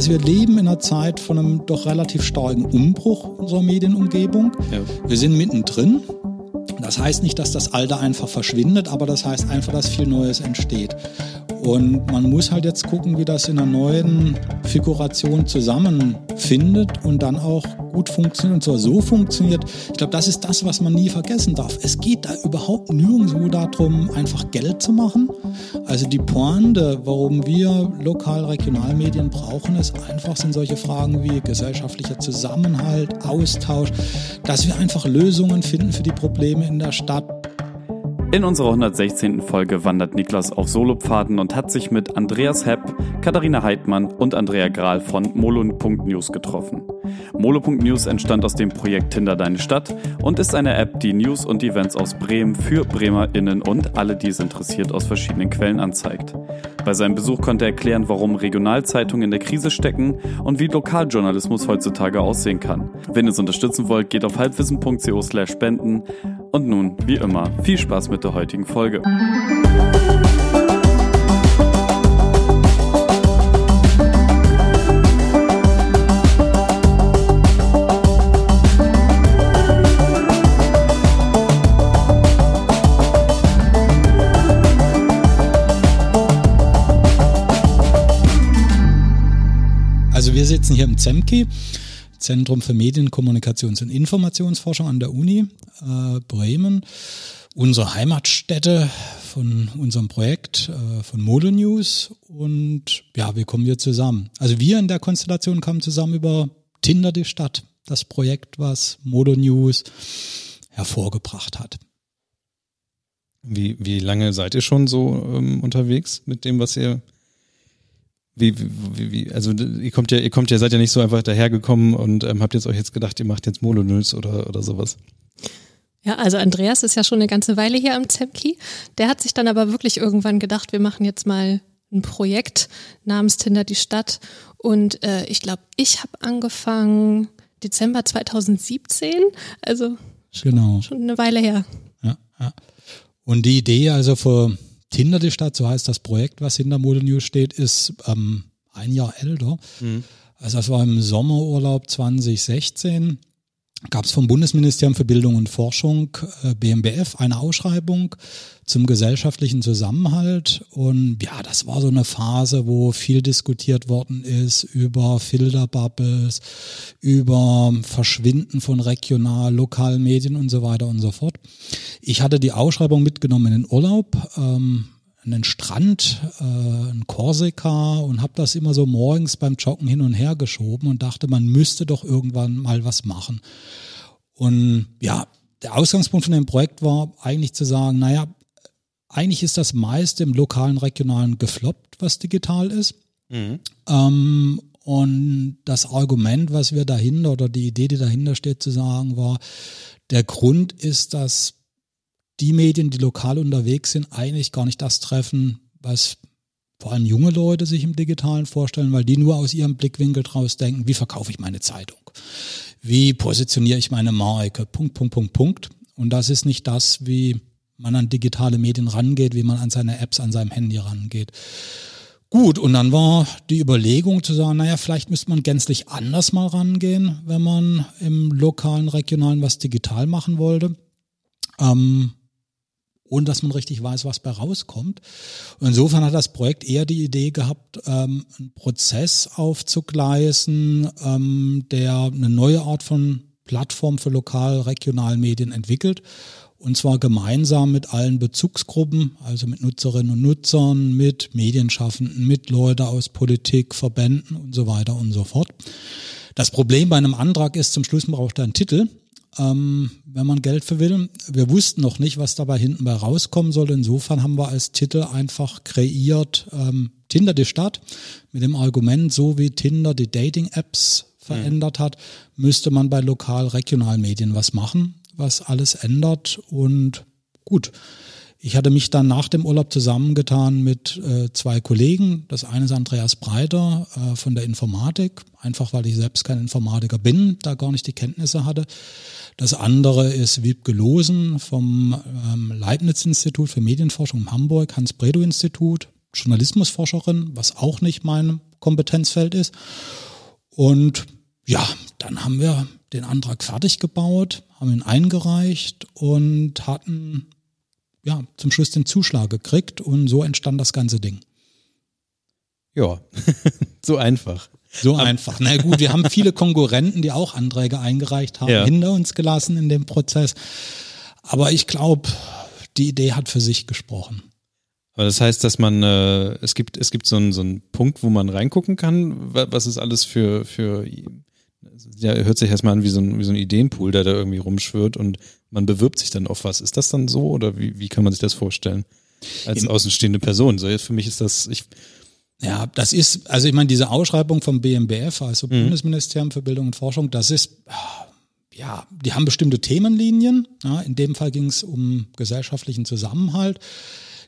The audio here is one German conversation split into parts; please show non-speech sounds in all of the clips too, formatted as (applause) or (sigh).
Also wir leben in einer Zeit von einem doch relativ starken Umbruch unserer Medienumgebung. Ja. Wir sind mittendrin. Das heißt nicht, dass das Alte einfach verschwindet, aber das heißt einfach, dass viel Neues entsteht. Und man muss halt jetzt gucken, wie das in einer neuen Figuration zusammenfindet und dann auch gut funktioniert und zwar so funktioniert. Ich glaube, das ist das, was man nie vergessen darf. Es geht da überhaupt nirgendwo darum, einfach Geld zu machen. Also die Pointe, warum wir lokal-regionalmedien brauchen, ist einfach sind solche Fragen wie gesellschaftlicher Zusammenhalt, Austausch, dass wir einfach Lösungen finden für die Probleme in der Stadt. In unserer 116. Folge wandert Niklas auf Solopfaden und hat sich mit Andreas Hepp, Katharina Heidmann und Andrea Grahl von Molo.news getroffen. Molo.news entstand aus dem Projekt Tinder Deine Stadt und ist eine App, die News und Events aus Bremen für BremerInnen und alle, die es interessiert, aus verschiedenen Quellen anzeigt. Bei seinem Besuch konnte er erklären, warum Regionalzeitungen in der Krise stecken und wie Lokaljournalismus heutzutage aussehen kann. Wenn ihr es unterstützen wollt, geht auf halbwissen.co slash spenden. Und nun, wie immer, viel Spaß mit der heutigen Folge. Also wir sitzen hier im ZEMKI, Zentrum für Medien, Kommunikations- und Informationsforschung an der Uni äh, Bremen. Unsere Heimatstätte von unserem Projekt äh, von Modo News und ja, wie kommen wir zusammen? Also wir in der Konstellation kamen zusammen über Tinder die Stadt, das Projekt, was Modo News hervorgebracht hat. Wie, wie lange seid ihr schon so ähm, unterwegs mit dem, was ihr wie, wie, wie, also ihr kommt ja, ihr kommt ja, seid ja nicht so einfach dahergekommen und ähm, habt jetzt euch jetzt gedacht, ihr macht jetzt Molonöls oder, oder sowas. Ja, also Andreas ist ja schon eine ganze Weile hier am Zemki. Der hat sich dann aber wirklich irgendwann gedacht, wir machen jetzt mal ein Projekt namens Tinder die Stadt. Und äh, ich glaube, ich habe angefangen Dezember 2017, also schon, genau. schon eine Weile her. Ja, ja. Und die Idee also vor Tinder die Stadt, so heißt das Projekt, was hinter Mode News steht, ist ähm, ein Jahr älter. Mhm. Also das war im Sommerurlaub 2016 gab es vom Bundesministerium für Bildung und Forschung äh, BMBF eine Ausschreibung zum gesellschaftlichen Zusammenhalt und ja, das war so eine Phase, wo viel diskutiert worden ist über Filterbubbles, über Verschwinden von regional, lokalen Medien und so weiter und so fort. Ich hatte die Ausschreibung mitgenommen in den Urlaub. Ähm, einen Strand, äh, ein Korsika und habe das immer so morgens beim Joggen hin und her geschoben und dachte, man müsste doch irgendwann mal was machen. Und ja, der Ausgangspunkt von dem Projekt war eigentlich zu sagen, naja, eigentlich ist das meiste im lokalen, regionalen gefloppt, was digital ist. Mhm. Ähm, und das Argument, was wir dahinter oder die Idee, die dahinter steht, zu sagen, war, der Grund ist, dass die Medien, die lokal unterwegs sind, eigentlich gar nicht das treffen, was vor allem junge Leute sich im Digitalen vorstellen, weil die nur aus ihrem Blickwinkel draus denken, wie verkaufe ich meine Zeitung? Wie positioniere ich meine Marke? Punkt, Punkt, Punkt, Punkt. Und das ist nicht das, wie man an digitale Medien rangeht, wie man an seine Apps, an seinem Handy rangeht. Gut, und dann war die Überlegung zu sagen, naja, vielleicht müsste man gänzlich anders mal rangehen, wenn man im lokalen, regionalen was digital machen wollte. Ähm, ohne dass man richtig weiß, was bei rauskommt. Und insofern hat das Projekt eher die Idee gehabt, ähm, einen Prozess aufzugleisen, ähm, der eine neue Art von Plattform für lokal, regional Medien entwickelt. Und zwar gemeinsam mit allen Bezugsgruppen, also mit Nutzerinnen und Nutzern, mit Medienschaffenden, mit Leuten aus Politik, Verbänden und so weiter und so fort. Das Problem bei einem Antrag ist, zum Schluss braucht er einen Titel ähm, wenn man Geld für will. Wir wussten noch nicht, was dabei hinten bei rauskommen soll. Insofern haben wir als Titel einfach kreiert ähm, Tinder die Stadt mit dem Argument, so wie Tinder die Dating-Apps verändert hat, müsste man bei lokal-regionalen Medien was machen, was alles ändert und gut. Ich hatte mich dann nach dem Urlaub zusammengetan mit äh, zwei Kollegen. Das eine ist Andreas Breiter äh, von der Informatik, einfach weil ich selbst kein Informatiker bin, da gar nicht die Kenntnisse hatte. Das andere ist Wiebke Losen vom ähm, Leibniz-Institut für Medienforschung in Hamburg, Hans-Bredow-Institut, Journalismusforscherin, was auch nicht mein Kompetenzfeld ist. Und ja, dann haben wir den Antrag fertig gebaut, haben ihn eingereicht und hatten ja zum Schluss den Zuschlag gekriegt und so entstand das ganze Ding. Ja, (laughs) so einfach. So einfach. Na gut, wir haben viele Konkurrenten, die auch Anträge eingereicht haben, ja. hinter uns gelassen in dem Prozess. Aber ich glaube, die Idee hat für sich gesprochen. Aber das heißt, dass man, äh, es gibt, es gibt so einen, so einen Punkt, wo man reingucken kann, was ist alles für, für, ja, hört sich erstmal an wie so ein, wie so ein Ideenpool, der da irgendwie rumschwirrt und man bewirbt sich dann auf was. Ist das dann so oder wie, wie kann man sich das vorstellen? Als außenstehende Person. So jetzt für mich ist das, ich, ja, das ist, also ich meine, diese Ausschreibung vom BMBF, also mhm. Bundesministerium für Bildung und Forschung, das ist, ja, die haben bestimmte Themenlinien. Ja, in dem Fall ging es um gesellschaftlichen Zusammenhalt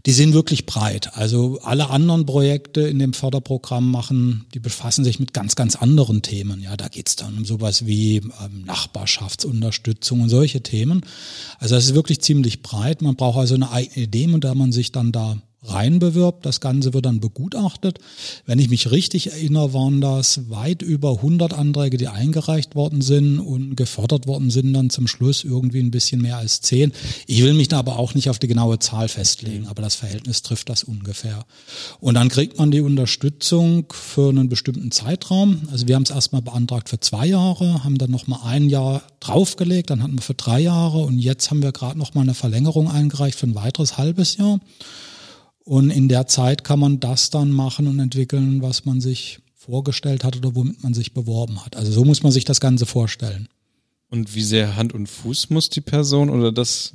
die sind wirklich breit. Also alle anderen Projekte in dem Förderprogramm machen, die befassen sich mit ganz, ganz anderen Themen. Ja, da geht's dann um sowas wie ähm, Nachbarschaftsunterstützung und solche Themen. Also das ist wirklich ziemlich breit. Man braucht also eine eigene Idee, mit der man sich dann da reinbewirbt. Das Ganze wird dann begutachtet. Wenn ich mich richtig erinnere, waren das weit über 100 Anträge, die eingereicht worden sind und gefördert worden sind dann zum Schluss irgendwie ein bisschen mehr als 10. Ich will mich da aber auch nicht auf die genaue Zahl festlegen, aber das Verhältnis trifft das ungefähr. Und dann kriegt man die Unterstützung für einen bestimmten Zeitraum. Also wir haben es erstmal beantragt für zwei Jahre, haben dann nochmal ein Jahr draufgelegt, dann hatten wir für drei Jahre und jetzt haben wir gerade nochmal eine Verlängerung eingereicht für ein weiteres halbes Jahr. Und in der Zeit kann man das dann machen und entwickeln, was man sich vorgestellt hat oder womit man sich beworben hat. Also so muss man sich das Ganze vorstellen. Und wie sehr Hand und Fuß muss die Person oder das,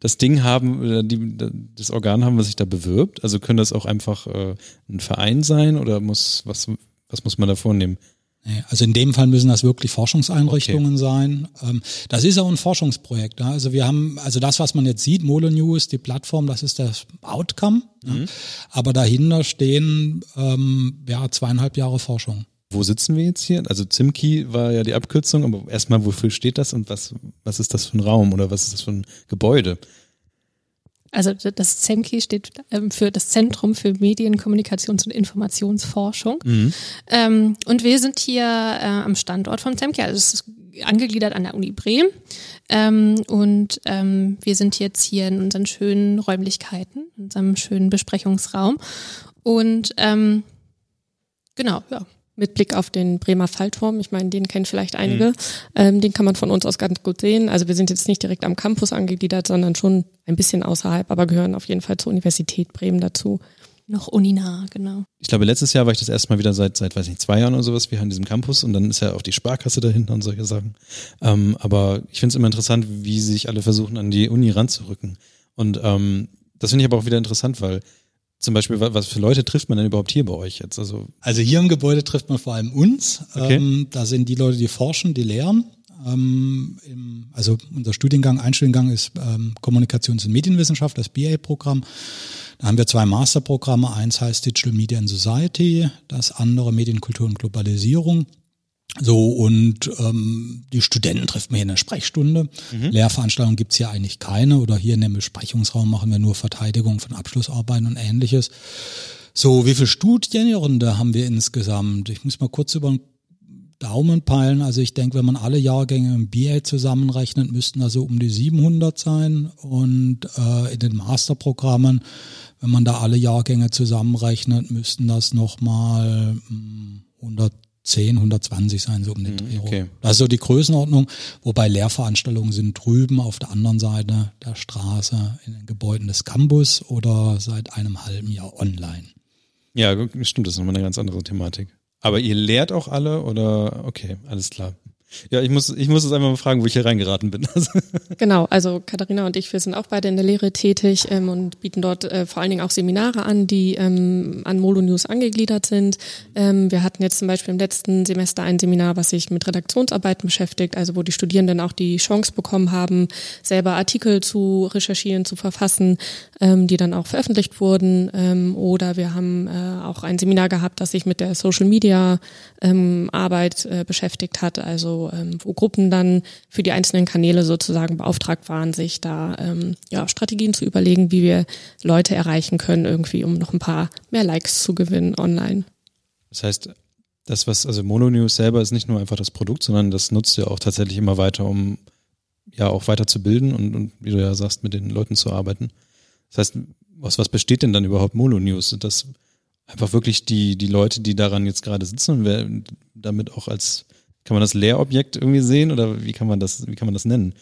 das Ding haben, oder die, das Organ haben, was sich da bewirbt? Also können das auch einfach äh, ein Verein sein oder muss, was, was muss man da vornehmen? Also in dem Fall müssen das wirklich Forschungseinrichtungen okay. sein. Ähm, das ist auch ein Forschungsprojekt. Also wir haben, also das, was man jetzt sieht, Molo News, die Plattform, das ist das Outcome. Mhm. Aber dahinter stehen ähm, ja zweieinhalb Jahre Forschung. Wo sitzen wir jetzt hier? Also Zimki war ja die Abkürzung, aber erstmal, wofür steht das und was, was ist das für ein Raum oder was ist das für ein Gebäude? Also das ZEMKI steht ähm, für das Zentrum für Medien, Kommunikations- und Informationsforschung. Mhm. Ähm, und wir sind hier äh, am Standort von ZEMKI, also es ist angegliedert an der Uni Bremen. Ähm, und ähm, wir sind jetzt hier in unseren schönen Räumlichkeiten, in unserem schönen Besprechungsraum. Und genau, ja, mit Blick auf den Bremer Fallturm. Ich meine, den kennen vielleicht einige. Mhm. Ähm, den kann man von uns aus ganz gut sehen. Also wir sind jetzt nicht direkt am Campus angegliedert, sondern schon ein bisschen außerhalb, aber gehören auf jeden Fall zur Universität Bremen dazu. Noch uninah, genau. Ich glaube, letztes Jahr war ich das erste Mal wieder seit, seit, weiß nicht, zwei Jahren oder sowas, wir an diesem Campus und dann ist ja auch die Sparkasse dahinter und solche Sachen. Ähm, aber ich finde es immer interessant, wie sich alle versuchen, an die Uni ranzurücken. Und ähm, das finde ich aber auch wieder interessant, weil zum Beispiel, was für Leute trifft man denn überhaupt hier bei euch jetzt? Also, also hier im Gebäude trifft man vor allem uns. Okay. Ähm, da sind die Leute, die forschen, die lehren. Ähm, im, also unser Studiengang, ein Studiengang ist ähm, Kommunikations- und Medienwissenschaft, das BA-Programm. Da haben wir zwei Masterprogramme. Eins heißt Digital Media and Society, das andere Medienkultur und Globalisierung. So, und ähm, die Studenten trifft man hier in der Sprechstunde. Mhm. Lehrveranstaltungen gibt's hier eigentlich keine oder hier in dem Besprechungsraum machen wir nur Verteidigung von Abschlussarbeiten und ähnliches. So, wie viele Studierende haben wir insgesamt? Ich muss mal kurz über den Daumen peilen. Also ich denke, wenn man alle Jahrgänge im BA zusammenrechnet, müssten da so um die 700 sein. Und äh, in den Masterprogrammen, wenn man da alle Jahrgänge zusammenrechnet, müssten das nochmal 100 hm, 110, 120 sein, so um den mhm, Dreh okay. Das ist so die Größenordnung, wobei Lehrveranstaltungen sind drüben auf der anderen Seite der Straße in den Gebäuden des Campus oder seit einem halben Jahr online. Ja, stimmt, das ist nochmal eine ganz andere Thematik. Aber ihr lehrt auch alle oder okay, alles klar. Ja, ich muss, ich muss es einfach mal fragen, wo ich hier reingeraten bin. (laughs) genau, also Katharina und ich, wir sind auch beide in der Lehre tätig ähm, und bieten dort äh, vor allen Dingen auch Seminare an, die ähm, an Molo News angegliedert sind. Ähm, wir hatten jetzt zum Beispiel im letzten Semester ein Seminar, was sich mit Redaktionsarbeiten beschäftigt, also wo die Studierenden auch die Chance bekommen haben, selber Artikel zu recherchieren, zu verfassen, ähm, die dann auch veröffentlicht wurden. Ähm, oder wir haben äh, auch ein Seminar gehabt, das sich mit der Social Media ähm, Arbeit äh, beschäftigt hat, also ähm, wo Gruppen dann für die einzelnen Kanäle sozusagen beauftragt waren, sich da ähm, ja, Strategien zu überlegen, wie wir Leute erreichen können, irgendwie, um noch ein paar mehr Likes zu gewinnen online. Das heißt, das, was, also Mononews selber ist nicht nur einfach das Produkt, sondern das nutzt ihr auch tatsächlich immer weiter, um ja auch weiter zu bilden und, und wie du ja sagst, mit den Leuten zu arbeiten. Das heißt, aus was besteht denn dann überhaupt Mononews? Sind das einfach wirklich die, die Leute, die daran jetzt gerade sitzen und damit auch als, kann man das Lehrobjekt irgendwie sehen oder wie kann man das, wie kann man das nennen?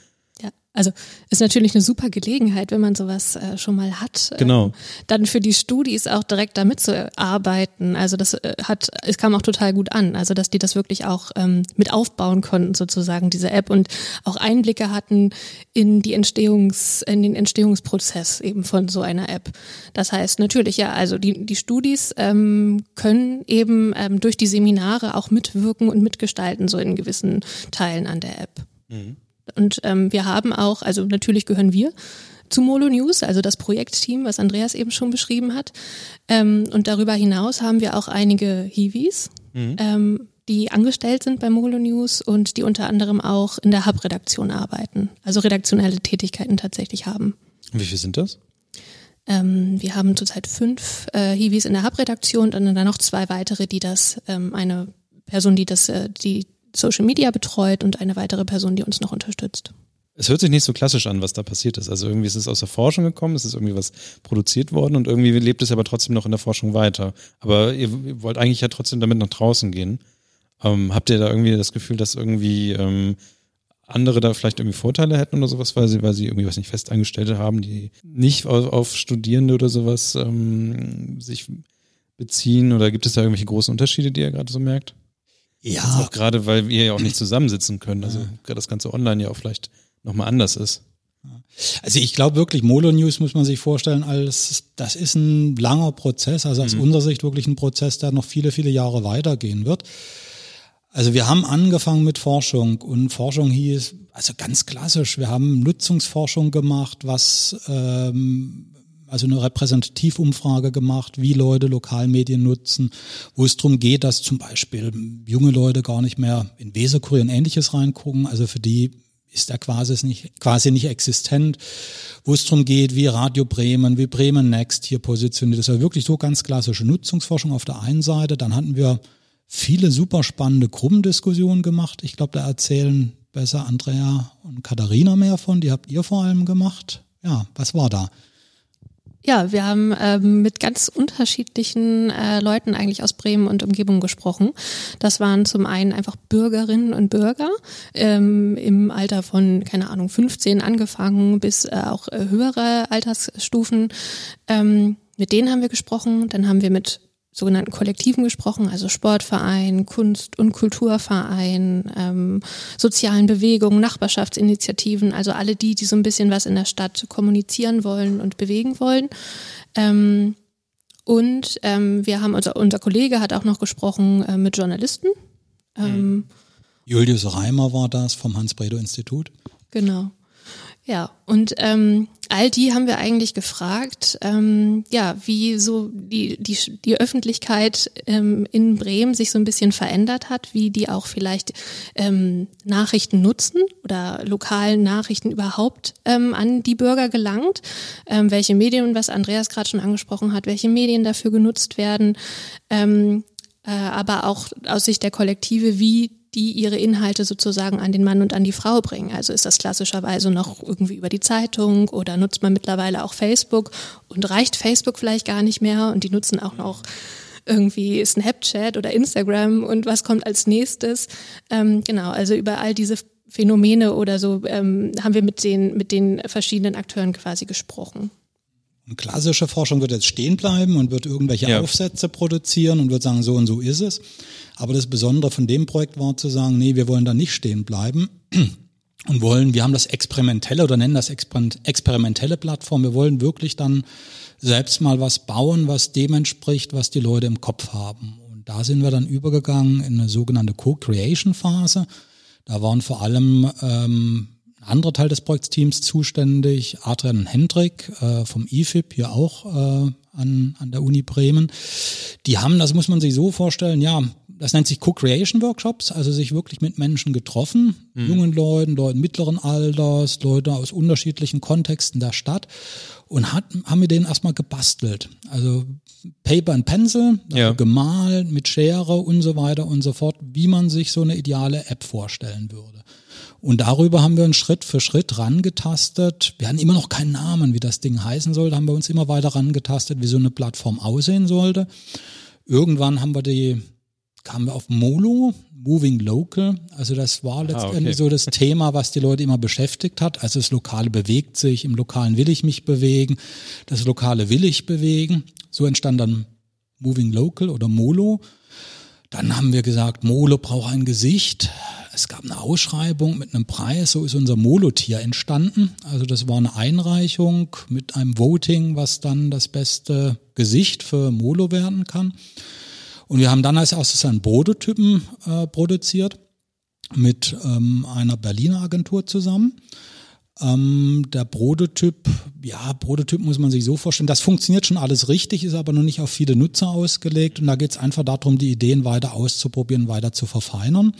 Also ist natürlich eine super Gelegenheit, wenn man sowas äh, schon mal hat, genau. Ähm, dann für die Studis auch direkt damit zu arbeiten. Also das äh, hat, es kam auch total gut an. Also dass die das wirklich auch ähm, mit aufbauen konnten sozusagen diese App und auch Einblicke hatten in die Entstehungs, in den Entstehungsprozess eben von so einer App. Das heißt natürlich ja, also die die Studis ähm, können eben ähm, durch die Seminare auch mitwirken und mitgestalten so in gewissen Teilen an der App. Mhm. Und ähm, wir haben auch, also natürlich gehören wir zu Molo News, also das Projektteam, was Andreas eben schon beschrieben hat. Ähm, und darüber hinaus haben wir auch einige Hiwis, mhm. ähm, die angestellt sind bei Molo News und die unter anderem auch in der Hub-Redaktion arbeiten, also redaktionelle Tätigkeiten tatsächlich haben. Wie viele sind das? Ähm, wir haben zurzeit fünf äh, Hiwis in der Hub-Redaktion und dann noch zwei weitere, die das, ähm, eine Person, die das, äh, die Social Media betreut und eine weitere Person, die uns noch unterstützt. Es hört sich nicht so klassisch an, was da passiert ist. Also irgendwie ist es aus der Forschung gekommen, es ist irgendwie was produziert worden und irgendwie lebt es aber trotzdem noch in der Forschung weiter. Aber ihr wollt eigentlich ja trotzdem damit nach draußen gehen. Ähm, habt ihr da irgendwie das Gefühl, dass irgendwie ähm, andere da vielleicht irgendwie Vorteile hätten oder sowas, weil sie, weil sie irgendwie was nicht Festangestellte haben, die nicht auf, auf Studierende oder sowas ähm, sich beziehen? Oder gibt es da irgendwelche großen Unterschiede, die ihr gerade so merkt? Ja. auch gerade, weil wir ja auch nicht zusammensitzen können. Also gerade das ganze Online ja auch vielleicht nochmal anders ist. Also ich glaube wirklich, Molo News muss man sich vorstellen, als das ist ein langer Prozess, also aus mhm. unserer Sicht wirklich ein Prozess, der noch viele, viele Jahre weitergehen wird. Also wir haben angefangen mit Forschung und Forschung hieß, also ganz klassisch, wir haben Nutzungsforschung gemacht, was ähm, also eine Repräsentativumfrage gemacht, wie Leute Lokalmedien nutzen, wo es darum geht, dass zum Beispiel junge Leute gar nicht mehr in Weserkurier und ähnliches reingucken. Also für die ist er quasi nicht, quasi nicht existent, wo es darum geht, wie Radio Bremen, wie Bremen Next hier positioniert. Das war wirklich so ganz klassische Nutzungsforschung auf der einen Seite. Dann hatten wir viele super spannende Gruppendiskussionen gemacht. Ich glaube, da erzählen besser Andrea und Katharina mehr von. Die habt ihr vor allem gemacht. Ja, was war da? Ja, wir haben ähm, mit ganz unterschiedlichen äh, Leuten eigentlich aus Bremen und Umgebung gesprochen. Das waren zum einen einfach Bürgerinnen und Bürger ähm, im Alter von, keine Ahnung, 15 angefangen bis äh, auch äh, höhere Altersstufen. Ähm, mit denen haben wir gesprochen. Dann haben wir mit sogenannten Kollektiven gesprochen, also Sportverein, Kunst- und Kulturverein, ähm, sozialen Bewegungen, Nachbarschaftsinitiativen, also alle die, die so ein bisschen was in der Stadt kommunizieren wollen und bewegen wollen. Ähm, und ähm, wir haben, unser, unser Kollege hat auch noch gesprochen äh, mit Journalisten. Ähm, Julius Reimer war das vom Hans-Bredow-Institut. Genau. Ja, und ähm, all die haben wir eigentlich gefragt, ähm, ja, wie so die, die, die Öffentlichkeit ähm, in Bremen sich so ein bisschen verändert hat, wie die auch vielleicht ähm, Nachrichten nutzen oder lokalen Nachrichten überhaupt ähm, an die Bürger gelangt, ähm, welche Medien, was Andreas gerade schon angesprochen hat, welche Medien dafür genutzt werden, ähm, äh, aber auch aus Sicht der Kollektive, wie die ihre Inhalte sozusagen an den Mann und an die Frau bringen. Also ist das klassischerweise noch irgendwie über die Zeitung oder nutzt man mittlerweile auch Facebook und reicht Facebook vielleicht gar nicht mehr und die nutzen auch noch irgendwie Snapchat oder Instagram und was kommt als nächstes. Ähm, genau, also über all diese Phänomene oder so ähm, haben wir mit den, mit den verschiedenen Akteuren quasi gesprochen. Und klassische Forschung wird jetzt stehen bleiben und wird irgendwelche ja. Aufsätze produzieren und wird sagen, so und so ist es. Aber das Besondere von dem Projekt war zu sagen, nee, wir wollen da nicht stehen bleiben (clears throat) und wollen, wir haben das experimentelle oder nennen das experimentelle Plattform. Wir wollen wirklich dann selbst mal was bauen, was dem entspricht, was die Leute im Kopf haben. Und da sind wir dann übergegangen in eine sogenannte Co-Creation-Phase. Da waren vor allem ähm, ein anderer Teil des Projektteams zuständig, Adrian Hendrik äh, vom IFIP, hier auch äh, an, an der Uni Bremen. Die haben, das muss man sich so vorstellen, ja, das nennt sich Co-Creation Workshops, also sich wirklich mit Menschen getroffen, mhm. jungen Leuten, Leuten mittleren Alters, Leute aus unterschiedlichen Kontexten der Stadt und hat, haben wir den erstmal gebastelt. Also Paper and Pencil, also Ja. gemalt mit Schere und so weiter und so fort, wie man sich so eine ideale App vorstellen würde. Und darüber haben wir uns Schritt für Schritt rangetastet. Wir hatten immer noch keinen Namen, wie das Ding heißen sollte, haben wir uns immer weiter rangetastet, wie so eine Plattform aussehen sollte. Irgendwann haben wir die, kamen wir auf Molo, Moving Local. Also das war letztendlich okay. so das Thema, was die Leute immer beschäftigt hat. Also das Lokale bewegt sich, im Lokalen will ich mich bewegen, das Lokale will ich bewegen. So entstand dann Moving Local oder Molo. Dann haben wir gesagt, Molo braucht ein Gesicht. Es gab eine Ausschreibung mit einem Preis, so ist unser Molo-Tier entstanden. Also das war eine Einreichung mit einem Voting, was dann das beste Gesicht für Molo werden kann. Und wir haben dann als erstes einen Prototypen äh, produziert mit ähm, einer Berliner Agentur zusammen. Ähm, der Prototyp, ja, Prototyp muss man sich so vorstellen, das funktioniert schon alles richtig, ist aber noch nicht auf viele Nutzer ausgelegt. Und da geht es einfach darum, die Ideen weiter auszuprobieren, weiter zu verfeinern.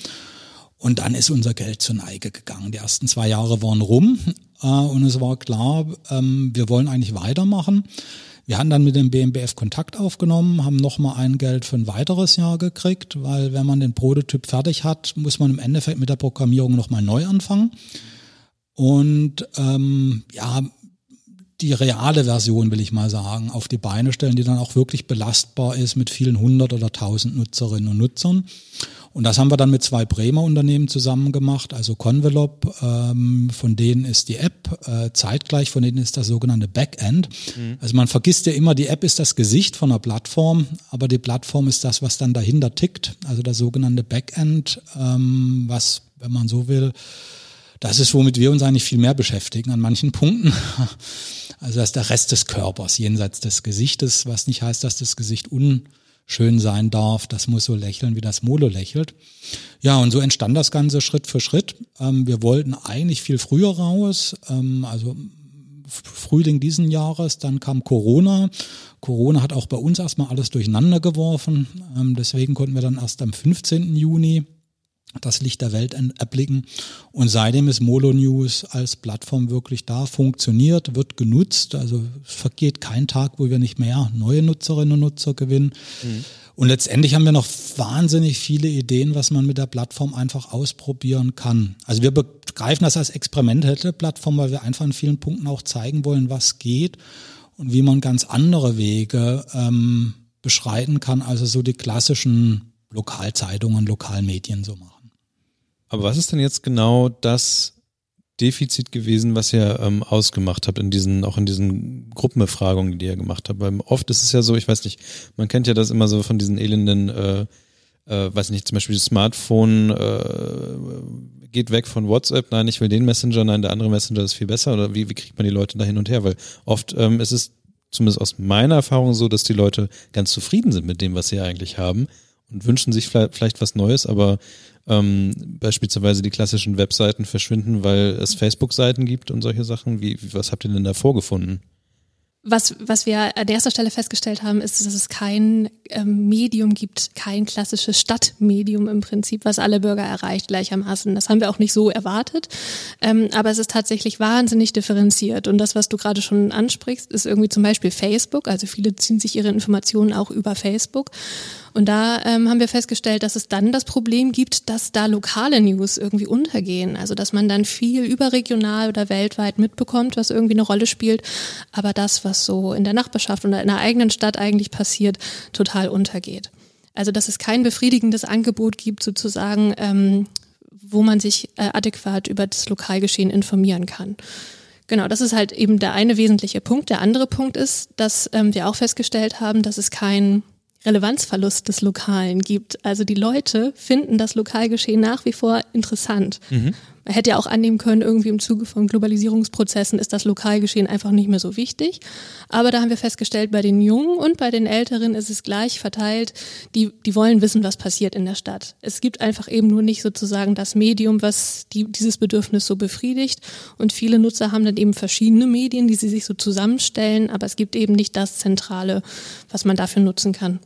Und dann ist unser Geld zur Neige gegangen. Die ersten zwei Jahre waren rum äh, und es war klar, ähm, wir wollen eigentlich weitermachen. Wir haben dann mit dem BMBF Kontakt aufgenommen, haben nochmal ein Geld für ein weiteres Jahr gekriegt, weil wenn man den Prototyp fertig hat, muss man im Endeffekt mit der Programmierung nochmal neu anfangen. Und ähm, ja, die reale Version, will ich mal sagen, auf die Beine stellen, die dann auch wirklich belastbar ist mit vielen hundert oder tausend Nutzerinnen und Nutzern. Und das haben wir dann mit zwei Bremer Unternehmen zusammen gemacht, also Convelop, ähm, von denen ist die App, äh, zeitgleich von denen ist das sogenannte Backend. Also man vergisst ja immer, die App ist das Gesicht von einer Plattform, aber die Plattform ist das, was dann dahinter tickt, also das sogenannte Backend, ähm, was, wenn man so will, das ist, womit wir uns eigentlich viel mehr beschäftigen an manchen Punkten. (laughs) Also das ist der Rest des Körpers, jenseits des Gesichtes, was nicht heißt, dass das Gesicht unschön sein darf. Das muss so lächeln, wie das Molo lächelt. Ja, und so entstand das Ganze Schritt für Schritt. Ähm, wir wollten eigentlich viel früher raus, ähm, also Frühling diesen Jahres, dann kam Corona. Corona hat auch bei uns erstmal alles durcheinander geworfen. Ähm, deswegen konnten wir dann erst am 15. Juni das Licht der Welt erblicken. Und seitdem ist Molo News als Plattform wirklich da, funktioniert, wird genutzt. Also es vergeht kein Tag, wo wir nicht mehr neue Nutzerinnen und Nutzer gewinnen. Mhm. Und letztendlich haben wir noch wahnsinnig viele Ideen, was man mit der Plattform einfach ausprobieren kann. Also wir begreifen das als experimentelle Plattform, weil wir einfach in vielen Punkten auch zeigen wollen, was geht und wie man ganz andere Wege ähm, beschreiten kann, also so die klassischen Lokalzeitungen, Lokalmedien so machen. Aber was ist denn jetzt genau das Defizit gewesen, was ihr ähm, ausgemacht habt in diesen, auch in diesen Gruppenbefragungen, die ihr gemacht habt? Weil oft ist es ja so, ich weiß nicht, man kennt ja das immer so von diesen elenden, äh, äh, weiß nicht, zum Beispiel das Smartphone äh, geht weg von WhatsApp, nein, ich will den Messenger, nein, der andere Messenger ist viel besser. Oder wie, wie kriegt man die Leute da hin und her? Weil oft ähm, ist es zumindest aus meiner Erfahrung so, dass die Leute ganz zufrieden sind mit dem, was sie eigentlich haben und wünschen sich vielleicht, vielleicht was Neues, aber ähm, beispielsweise die klassischen Webseiten verschwinden, weil es Facebook-Seiten gibt und solche Sachen. Wie, was habt ihr denn da vorgefunden? Was, was wir an erster Stelle festgestellt haben, ist, dass es kein ähm, Medium gibt, kein klassisches Stadtmedium im Prinzip, was alle Bürger erreicht gleichermaßen. Das haben wir auch nicht so erwartet. Ähm, aber es ist tatsächlich wahnsinnig differenziert. Und das, was du gerade schon ansprichst, ist irgendwie zum Beispiel Facebook. Also viele ziehen sich ihre Informationen auch über Facebook. Und da ähm, haben wir festgestellt, dass es dann das Problem gibt, dass da lokale News irgendwie untergehen. Also dass man dann viel überregional oder weltweit mitbekommt, was irgendwie eine Rolle spielt. Aber das, was so in der Nachbarschaft oder in der eigenen Stadt eigentlich passiert, total untergeht. Also dass es kein befriedigendes Angebot gibt, sozusagen, ähm, wo man sich äh, adäquat über das Lokalgeschehen informieren kann. Genau, das ist halt eben der eine wesentliche Punkt. Der andere Punkt ist, dass ähm, wir auch festgestellt haben, dass es kein Relevanzverlust des Lokalen gibt. Also die Leute finden das Lokalgeschehen nach wie vor interessant. Mhm. Man hätte ja auch annehmen können, irgendwie im Zuge von Globalisierungsprozessen ist das Lokalgeschehen einfach nicht mehr so wichtig. Aber da haben wir festgestellt, bei den Jungen und bei den Älteren ist es gleich verteilt. Die, die wollen wissen, was passiert in der Stadt. Es gibt einfach eben nur nicht sozusagen das Medium, was die, dieses Bedürfnis so befriedigt. Und viele Nutzer haben dann eben verschiedene Medien, die sie sich so zusammenstellen. Aber es gibt eben nicht das Zentrale, was man dafür nutzen kann.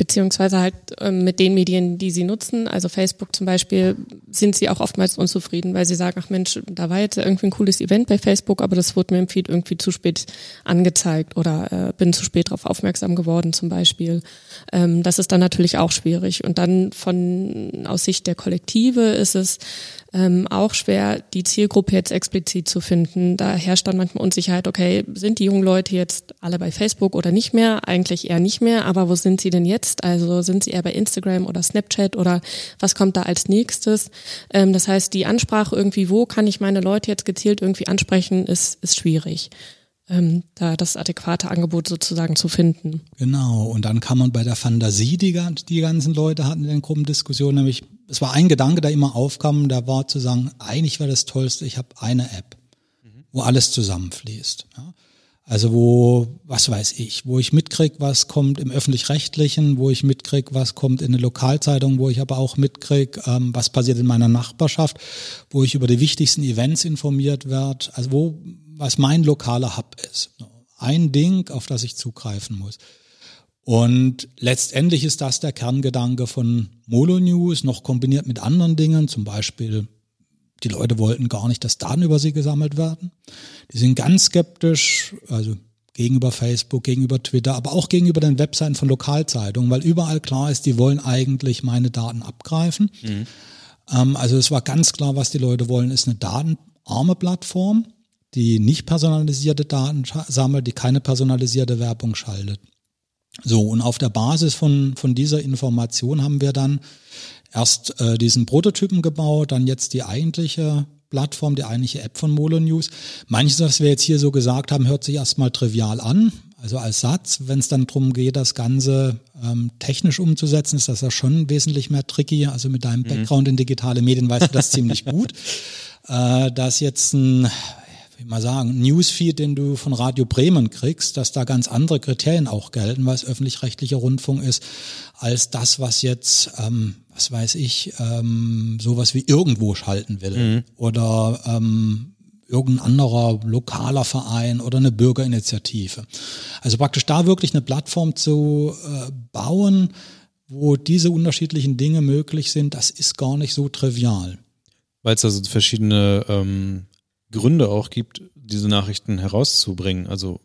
Beziehungsweise halt ähm, mit den Medien, die sie nutzen. Also Facebook zum Beispiel sind sie auch oftmals unzufrieden, weil sie sagen, ach Mensch, da war jetzt irgendwie ein cooles Event bei Facebook, aber das wurde mir im Feed irgendwie zu spät angezeigt oder äh, bin zu spät darauf aufmerksam geworden zum Beispiel. Ähm, das ist dann natürlich auch schwierig. Und dann von aus Sicht der Kollektive ist es ähm, auch schwer, die Zielgruppe jetzt explizit zu finden. Da herrscht dann manchmal Unsicherheit, okay, sind die jungen Leute jetzt alle bei Facebook oder nicht mehr? Eigentlich eher nicht mehr, aber wo sind sie denn jetzt? Also sind sie eher bei Instagram oder Snapchat oder was kommt da als nächstes? Ähm, das heißt, die Ansprache irgendwie, wo kann ich meine Leute jetzt gezielt irgendwie ansprechen, ist, ist schwierig ähm, da das adäquate Angebot sozusagen zu finden. Genau, und dann kann man bei der Fantasie, die die ganzen Leute hatten in den Gruppendiskussionen, nämlich, es war ein Gedanke, der immer aufkam, der war zu sagen, eigentlich wäre das Tollste, ich habe eine App, wo alles zusammenfließt. Ja? Also wo, was weiß ich, wo ich mitkrieg, was kommt im öffentlich-rechtlichen, wo ich mitkrieg, was kommt in eine Lokalzeitung, wo ich aber auch mitkrieg, ähm, was passiert in meiner Nachbarschaft, wo ich über die wichtigsten Events informiert werde, also wo, was mein lokaler Hub ist. Ein Ding, auf das ich zugreifen muss. Und letztendlich ist das der Kerngedanke von Molo News, noch kombiniert mit anderen Dingen, zum Beispiel die Leute wollten gar nicht, dass Daten über sie gesammelt werden. Die sind ganz skeptisch, also gegenüber Facebook, gegenüber Twitter, aber auch gegenüber den Webseiten von Lokalzeitungen, weil überall klar ist, die wollen eigentlich meine Daten abgreifen. Mhm. Ähm, also es war ganz klar, was die Leute wollen, ist eine datenarme Plattform, die nicht personalisierte Daten sammelt, die keine personalisierte Werbung schaltet. So, und auf der Basis von, von dieser Information haben wir dann erst äh, diesen Prototypen gebaut, dann jetzt die eigentliche Plattform, die eigentliche App von Molo News. Manches, was wir jetzt hier so gesagt haben, hört sich erstmal trivial an. Also als Satz, wenn es dann darum geht, das Ganze ähm, technisch umzusetzen, ist das ja schon wesentlich mehr tricky. Also mit deinem mhm. Background in digitale Medien weißt du das ziemlich gut. (laughs) Äh, dass jetzt ein wie mal sagen, Newsfeed, den du von Radio Bremen kriegst, dass da ganz andere Kriterien auch gelten, was öffentlich-rechtlicher Rundfunk ist, als das, was jetzt, ähm, was weiß ich, ähm, sowas wie irgendwo schalten will. Mhm. Oder ähm, irgendein anderer lokaler Verein oder eine Bürgerinitiative. Also praktisch da wirklich eine Plattform zu äh, bauen, wo diese unterschiedlichen Dinge möglich sind, das ist gar nicht so trivial. Weil es also verschiedene ähm, Gründe auch gibt, diese Nachrichten herauszubringen. Also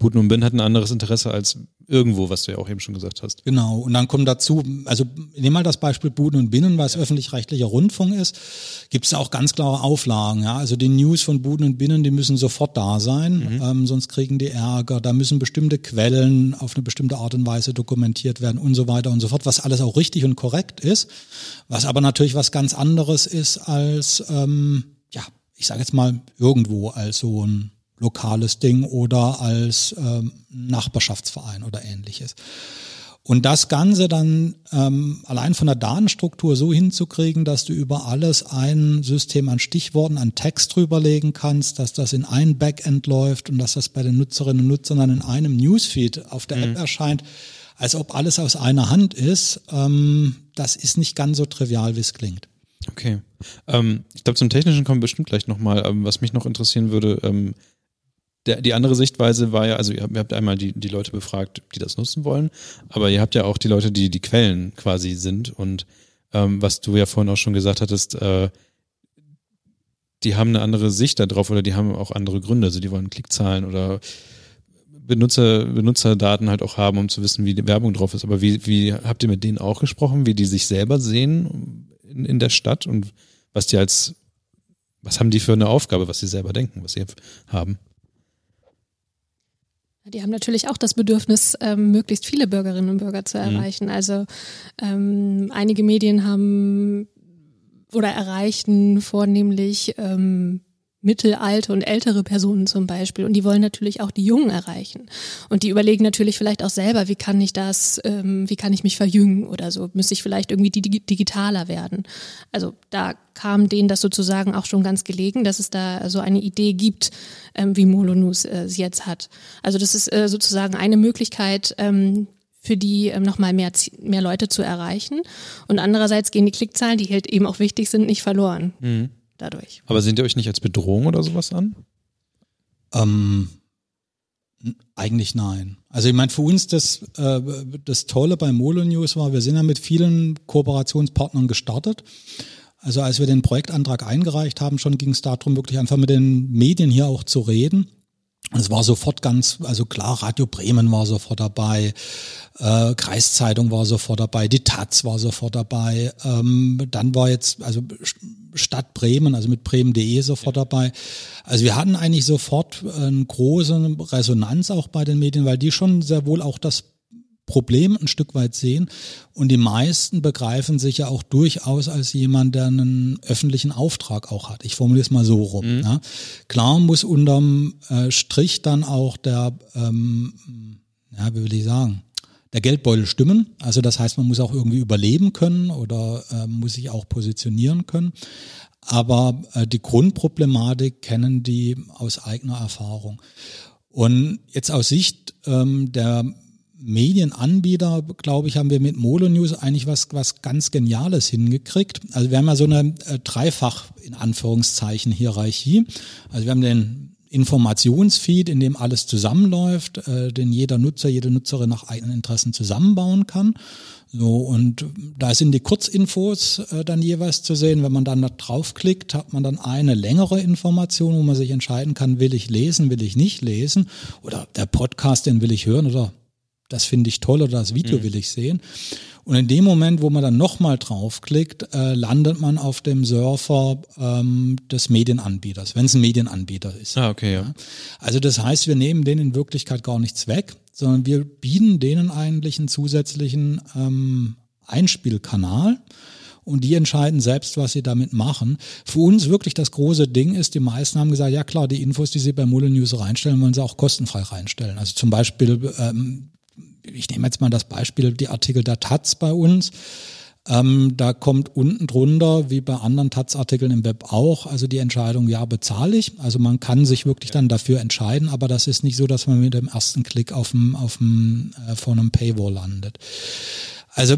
und Bin hat ein anderes Interesse als irgendwo, was du ja auch eben schon gesagt hast. Genau. Und dann kommt dazu, also nehmen mal das Beispiel Buden und Binnen, was ja. öffentlich-rechtlicher Rundfunk ist, gibt es auch ganz klare Auflagen. Ja? Also die News von Buden und Binnen, die müssen sofort da sein, mhm. ähm, sonst kriegen die Ärger. Da müssen bestimmte Quellen auf eine bestimmte Art und Weise dokumentiert werden und so weiter und so fort, was alles auch richtig und korrekt ist, was aber natürlich was ganz anderes ist als ähm, ja ich sage jetzt mal, irgendwo als so ein lokales Ding oder als ähm, Nachbarschaftsverein oder ähnliches. Und das Ganze dann ähm, allein von der Datenstruktur so hinzukriegen, dass du über alles ein System an Stichworten, an Text drüberlegen kannst, dass das in ein Backend läuft und dass das bei den Nutzerinnen und Nutzern dann in einem Newsfeed auf der mhm. App erscheint, als ob alles aus einer Hand ist, ähm, das ist nicht ganz so trivial, wie es klingt. Okay. Ähm, ich glaube, zum Technischen kommen wir bestimmt gleich nochmal. Ähm, was mich noch interessieren würde, ähm, der, die andere Sichtweise war ja, also ihr, ihr habt einmal die, die Leute befragt, die das nutzen wollen, aber ihr habt ja auch die Leute, die die Quellen quasi sind. Und ähm, was du ja vorhin auch schon gesagt hattest, äh, die haben eine andere Sicht darauf oder die haben auch andere Gründe. Also die wollen Klickzahlen oder Benutzer, Benutzerdaten halt auch haben, um zu wissen, wie die Werbung drauf ist. Aber wie, wie habt ihr mit denen auch gesprochen, wie die sich selber sehen? In, in der Stadt und was die als, was haben die für eine Aufgabe, was sie selber denken, was sie haben? Die haben natürlich auch das Bedürfnis, ähm, möglichst viele Bürgerinnen und Bürger zu mhm. erreichen. Mhm. Also ähm, einige Medien haben oder erreichen vornehmlich ähm, mittelalte und ältere Personen zum Beispiel. Und die wollen natürlich auch die Jungen erreichen. Und die überlegen natürlich vielleicht auch selber, wie kann ich das, ähm, wie kann ich mich verjüngen oder so. Müsste ich vielleicht irgendwie digitaler werden. Also da kam denen das sozusagen auch schon ganz gelegen, dass es da so eine Idee gibt, ähm, wie Molonus äh, sie jetzt hat. Also das ist äh, sozusagen eine Möglichkeit, ähm, für die ähm, nochmal mehr, mehr Leute zu erreichen. Und andererseits gehen die Klickzahlen, die halt eben auch wichtig sind, nicht verloren. Mhm dadurch. Aber seht ihr euch nicht als Bedrohung oder sowas an? Ähm, Eigentlich nein. Also ich meine, für uns das, äh, das Tolle bei Molo News war, wir sind ja mit vielen Kooperationspartnern gestartet. Also als wir den Projektantrag eingereicht haben, schon ging es darum, wirklich einfach mit den Medien hier auch zu reden. Es war sofort ganz, also klar, Radio Bremen war sofort dabei, äh, Kreiszeitung war sofort dabei, die Taz war sofort dabei, ähm, dann war jetzt, also Stadt Bremen, also mit bremen.de sofort dabei. Also wir hatten eigentlich sofort eine große Resonanz auch bei den Medien, weil die schon sehr wohl auch das Problem ein Stück weit sehen. Und die meisten begreifen sich ja auch durchaus als jemand, der einen öffentlichen Auftrag auch hat. Ich formuliere es mal so rum. Mhm. Ja. Klar muss unterm äh, Strich dann auch der, ähm, ja, wie will ich sagen, der Geldbeutel stimmen. Also das heißt, man muss auch irgendwie überleben können oder äh, muss sich auch positionieren können. Aber äh, die Grundproblematik kennen die aus eigener Erfahrung. Und jetzt aus Sicht ähm, der Medienanbieter, glaube ich, haben wir mit Molo News eigentlich was, was ganz Geniales hingekriegt. Also wir haben ja so eine äh, dreifach in Anführungszeichen Hierarchie. Also wir haben den Informationsfeed, in dem alles zusammenläuft, äh, den jeder Nutzer, jede Nutzerin nach eigenen Interessen zusammenbauen kann. So, und da sind die Kurzinfos äh, dann jeweils zu sehen. Wenn man dann da draufklickt, hat man dann eine längere Information, wo man sich entscheiden kann, will ich lesen, will ich nicht lesen. Oder der Podcast, den will ich hören oder das finde ich toll oder das Video mhm. will ich sehen. Und in dem Moment, wo man dann nochmal draufklickt, äh, landet man auf dem Surfer ähm, des Medienanbieters, wenn es ein Medienanbieter ist. Ah, okay, ja. Also das heißt, wir nehmen denen in Wirklichkeit gar nichts weg, sondern wir bieten denen eigentlich einen zusätzlichen ähm, Einspielkanal und die entscheiden selbst, was sie damit machen. Für uns wirklich das große Ding ist, die meisten haben gesagt, ja klar, die Infos, die sie bei Mule News reinstellen, wollen sie auch kostenfrei reinstellen. Also zum Beispiel ähm, ich nehme jetzt mal das Beispiel, die Artikel der Taz bei uns. Ähm, da kommt unten drunter, wie bei anderen Taz-Artikeln im Web auch, also die Entscheidung, ja, bezahle ich. Also man kann sich wirklich dann dafür entscheiden, aber das ist nicht so, dass man mit dem ersten Klick auf dem, auf dem, äh, vor einem Paywall landet. Also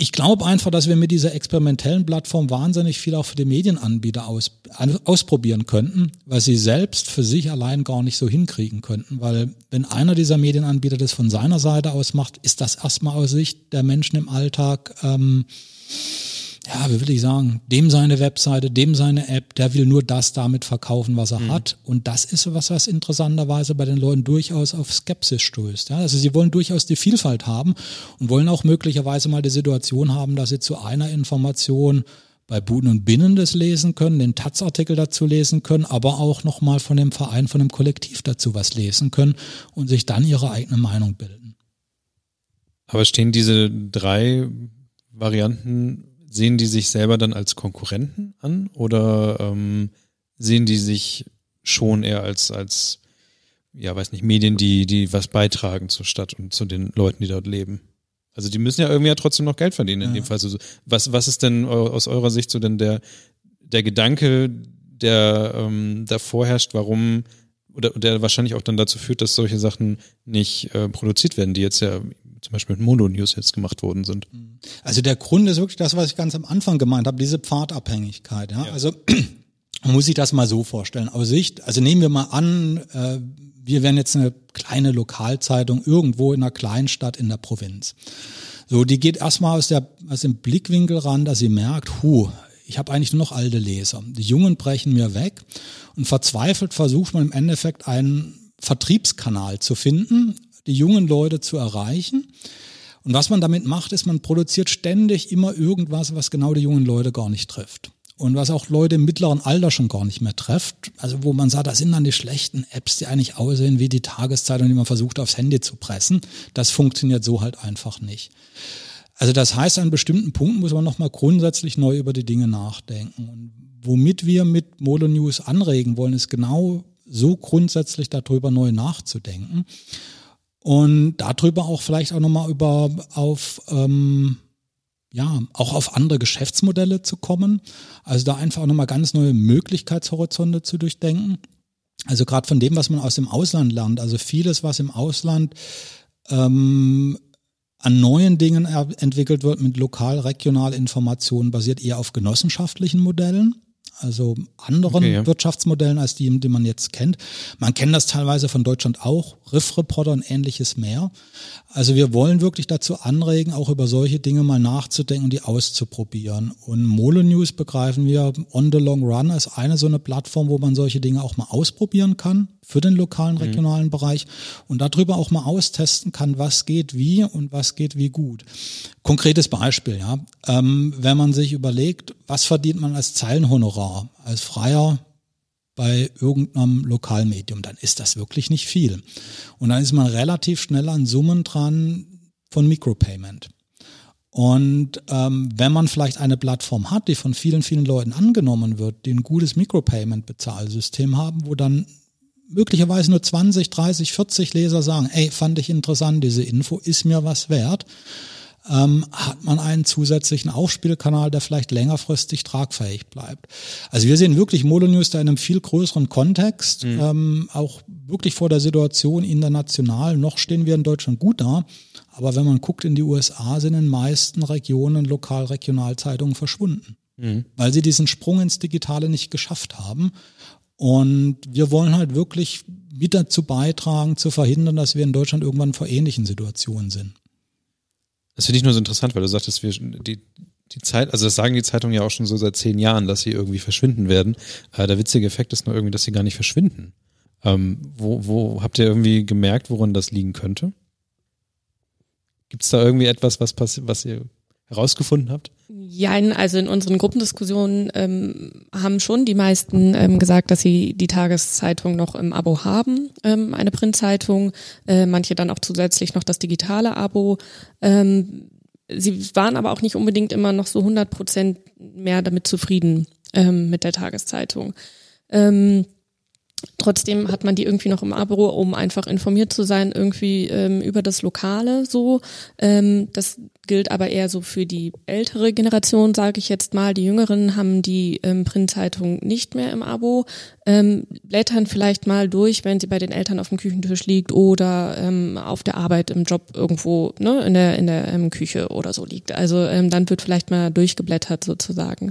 ich glaube einfach, dass wir mit dieser experimentellen Plattform wahnsinnig viel auch für die Medienanbieter aus, ausprobieren könnten, weil sie selbst für sich allein gar nicht so hinkriegen könnten. Weil wenn einer dieser Medienanbieter das von seiner Seite aus macht, ist das erstmal aus Sicht der Menschen im Alltag ähm, ja, wie will ich sagen, dem seine Webseite, dem seine App, der will nur das damit verkaufen, was er mhm. hat. Und das ist was, was interessanterweise bei den Leuten durchaus auf Skepsis stößt. Ja, also sie wollen durchaus die Vielfalt haben und wollen auch möglicherweise mal die Situation haben, dass sie zu einer Information bei Buden und Binnen das lesen können, den Taz-Artikel dazu lesen können, aber auch nochmal von dem Verein, von dem Kollektiv dazu was lesen können und sich dann ihre eigene Meinung bilden. Aber stehen diese drei Varianten sehen die sich selber dann als Konkurrenten an oder ähm, sehen die sich schon eher als, als, ja, weiß nicht, Medien, die, die was beitragen zur Stadt und zu den Leuten, die dort leben? Also die müssen ja irgendwie ja trotzdem noch Geld verdienen in ja. dem Fall. Also was, was ist denn aus eurer Sicht so denn der, der Gedanke, der ähm, da vorherrscht, warum oder der wahrscheinlich auch dann dazu führt, dass solche Sachen nicht äh, produziert werden, die jetzt ja zum Beispiel mit Mono News jetzt gemacht worden sind. Also der Grund ist wirklich das, was ich ganz am Anfang gemeint habe, diese Pfadabhängigkeit. Ja? ja. Also man (clears throat) muss sich das mal so vorstellen. Aus Sicht, also nehmen wir mal an, äh, wir wären jetzt eine kleine Lokalzeitung irgendwo in einer Kleinstadt in der Provinz. So, die geht erstmal aus, der, aus dem Blickwinkel ran, dass sie merkt, hu, ich habe eigentlich nur noch alte Leser. Die Jungen brechen mir weg und verzweifelt versucht man im Endeffekt einen Vertriebskanal zu finden, die jungen Leute zu erreichen. Und was man damit macht, ist, man produziert ständig immer irgendwas, was genau die jungen Leute gar nicht trifft. Und was auch Leute im mittleren Alter schon gar nicht mehr trifft. Also wo man sagt, das sind dann die schlechten Apps, die eigentlich aussehen wie die Tageszeitung, die man versucht aufs Handy zu pressen. Das funktioniert so halt einfach nicht. Also das heißt, an bestimmten Punkten muss man nochmal grundsätzlich neu über die Dinge nachdenken. Und womit wir mit Molo News anregen wollen, ist genau so grundsätzlich darüber neu nachzudenken und darüber auch vielleicht auch nochmal über auf ähm, ja auch auf andere Geschäftsmodelle zu kommen. Also da einfach auch nochmal ganz neue Möglichkeitshorizonte zu durchdenken. Also gerade von dem, was man aus dem Ausland lernt. Also vieles, was im Ausland ähm, an neuen Dingen entwickelt wird mit lokal-regional Informationen, basiert eher auf genossenschaftlichen Modellen. Also anderen Okay, ja. Wirtschaftsmodellen als die, die man jetzt kennt. Man kennt das teilweise von Deutschland auch, Riff Reporter und ähnliches mehr. Also wir wollen wirklich dazu anregen, auch über solche Dinge mal nachzudenken und die auszuprobieren. Und Molo News begreifen wir on the long run als eine so eine Plattform, wo man solche Dinge auch mal ausprobieren kann für den lokalen, regionalen Bereich und darüber auch mal austesten kann, was geht wie und was geht wie gut. Konkretes Beispiel, ja. Ähm, wenn man sich überlegt, was verdient man als Zeilenhonorar, als Freier bei irgendeinem Lokalmedium, dann ist das wirklich nicht viel. Und dann ist man relativ schnell an Summen dran von Micropayment. Und ähm, wenn man vielleicht eine Plattform hat, die von vielen, vielen Leuten angenommen wird, die ein gutes Micropayment-Bezahlsystem haben, wo dann möglicherweise nur 20, 30, 40 Leser sagen, ey, fand ich interessant, diese Info ist mir was wert, ähm, hat man einen zusätzlichen Aufspielkanal, der vielleicht längerfristig tragfähig bleibt. Also wir sehen wirklich Modo-News da in einem viel größeren Kontext, ähm, auch wirklich vor der Situation international. Noch stehen wir in Deutschland gut da, aber wenn man guckt in die USA, sind in den meisten Regionen Lokal-Regionalzeitungen verschwunden, weil sie diesen Sprung ins Digitale nicht geschafft haben. Und wir wollen halt wirklich mit dazu beitragen, zu verhindern, dass wir in Deutschland irgendwann vor ähnlichen Situationen sind. Das finde ich nur so interessant, weil du sagtest, wir die, die Zeit, also das sagen die Zeitungen ja auch schon so seit zehn Jahren, dass sie irgendwie verschwinden werden. Äh, der witzige Effekt ist nur irgendwie, dass sie gar nicht verschwinden. Ähm, wo, wo habt ihr irgendwie gemerkt, woran das liegen könnte? Gibt es da irgendwie etwas, was passi- was ihr herausgefunden habt? Ja, also in unseren Gruppendiskussionen ähm, haben schon die meisten ähm, gesagt, dass sie die Tageszeitung noch im Abo haben, ähm, eine Printzeitung, äh, manche dann auch zusätzlich noch das digitale Abo. Ähm, sie waren aber auch nicht unbedingt immer noch so 100 Prozent mehr damit zufrieden ähm, mit der Tageszeitung. Ähm, Trotzdem hat man die irgendwie noch im Abo, um einfach informiert zu sein, irgendwie ähm, über das Lokale so. Ähm, das gilt aber eher so für die ältere Generation, sage ich jetzt mal. Die Jüngeren haben die ähm, Printzeitung nicht mehr im Abo, ähm, blättern vielleicht mal durch, wenn sie bei den Eltern auf dem Küchentisch liegt oder ähm, auf der Arbeit im Job irgendwo ne, in der, in der ähm, Küche oder so liegt. Also ähm, dann wird vielleicht mal durchgeblättert sozusagen.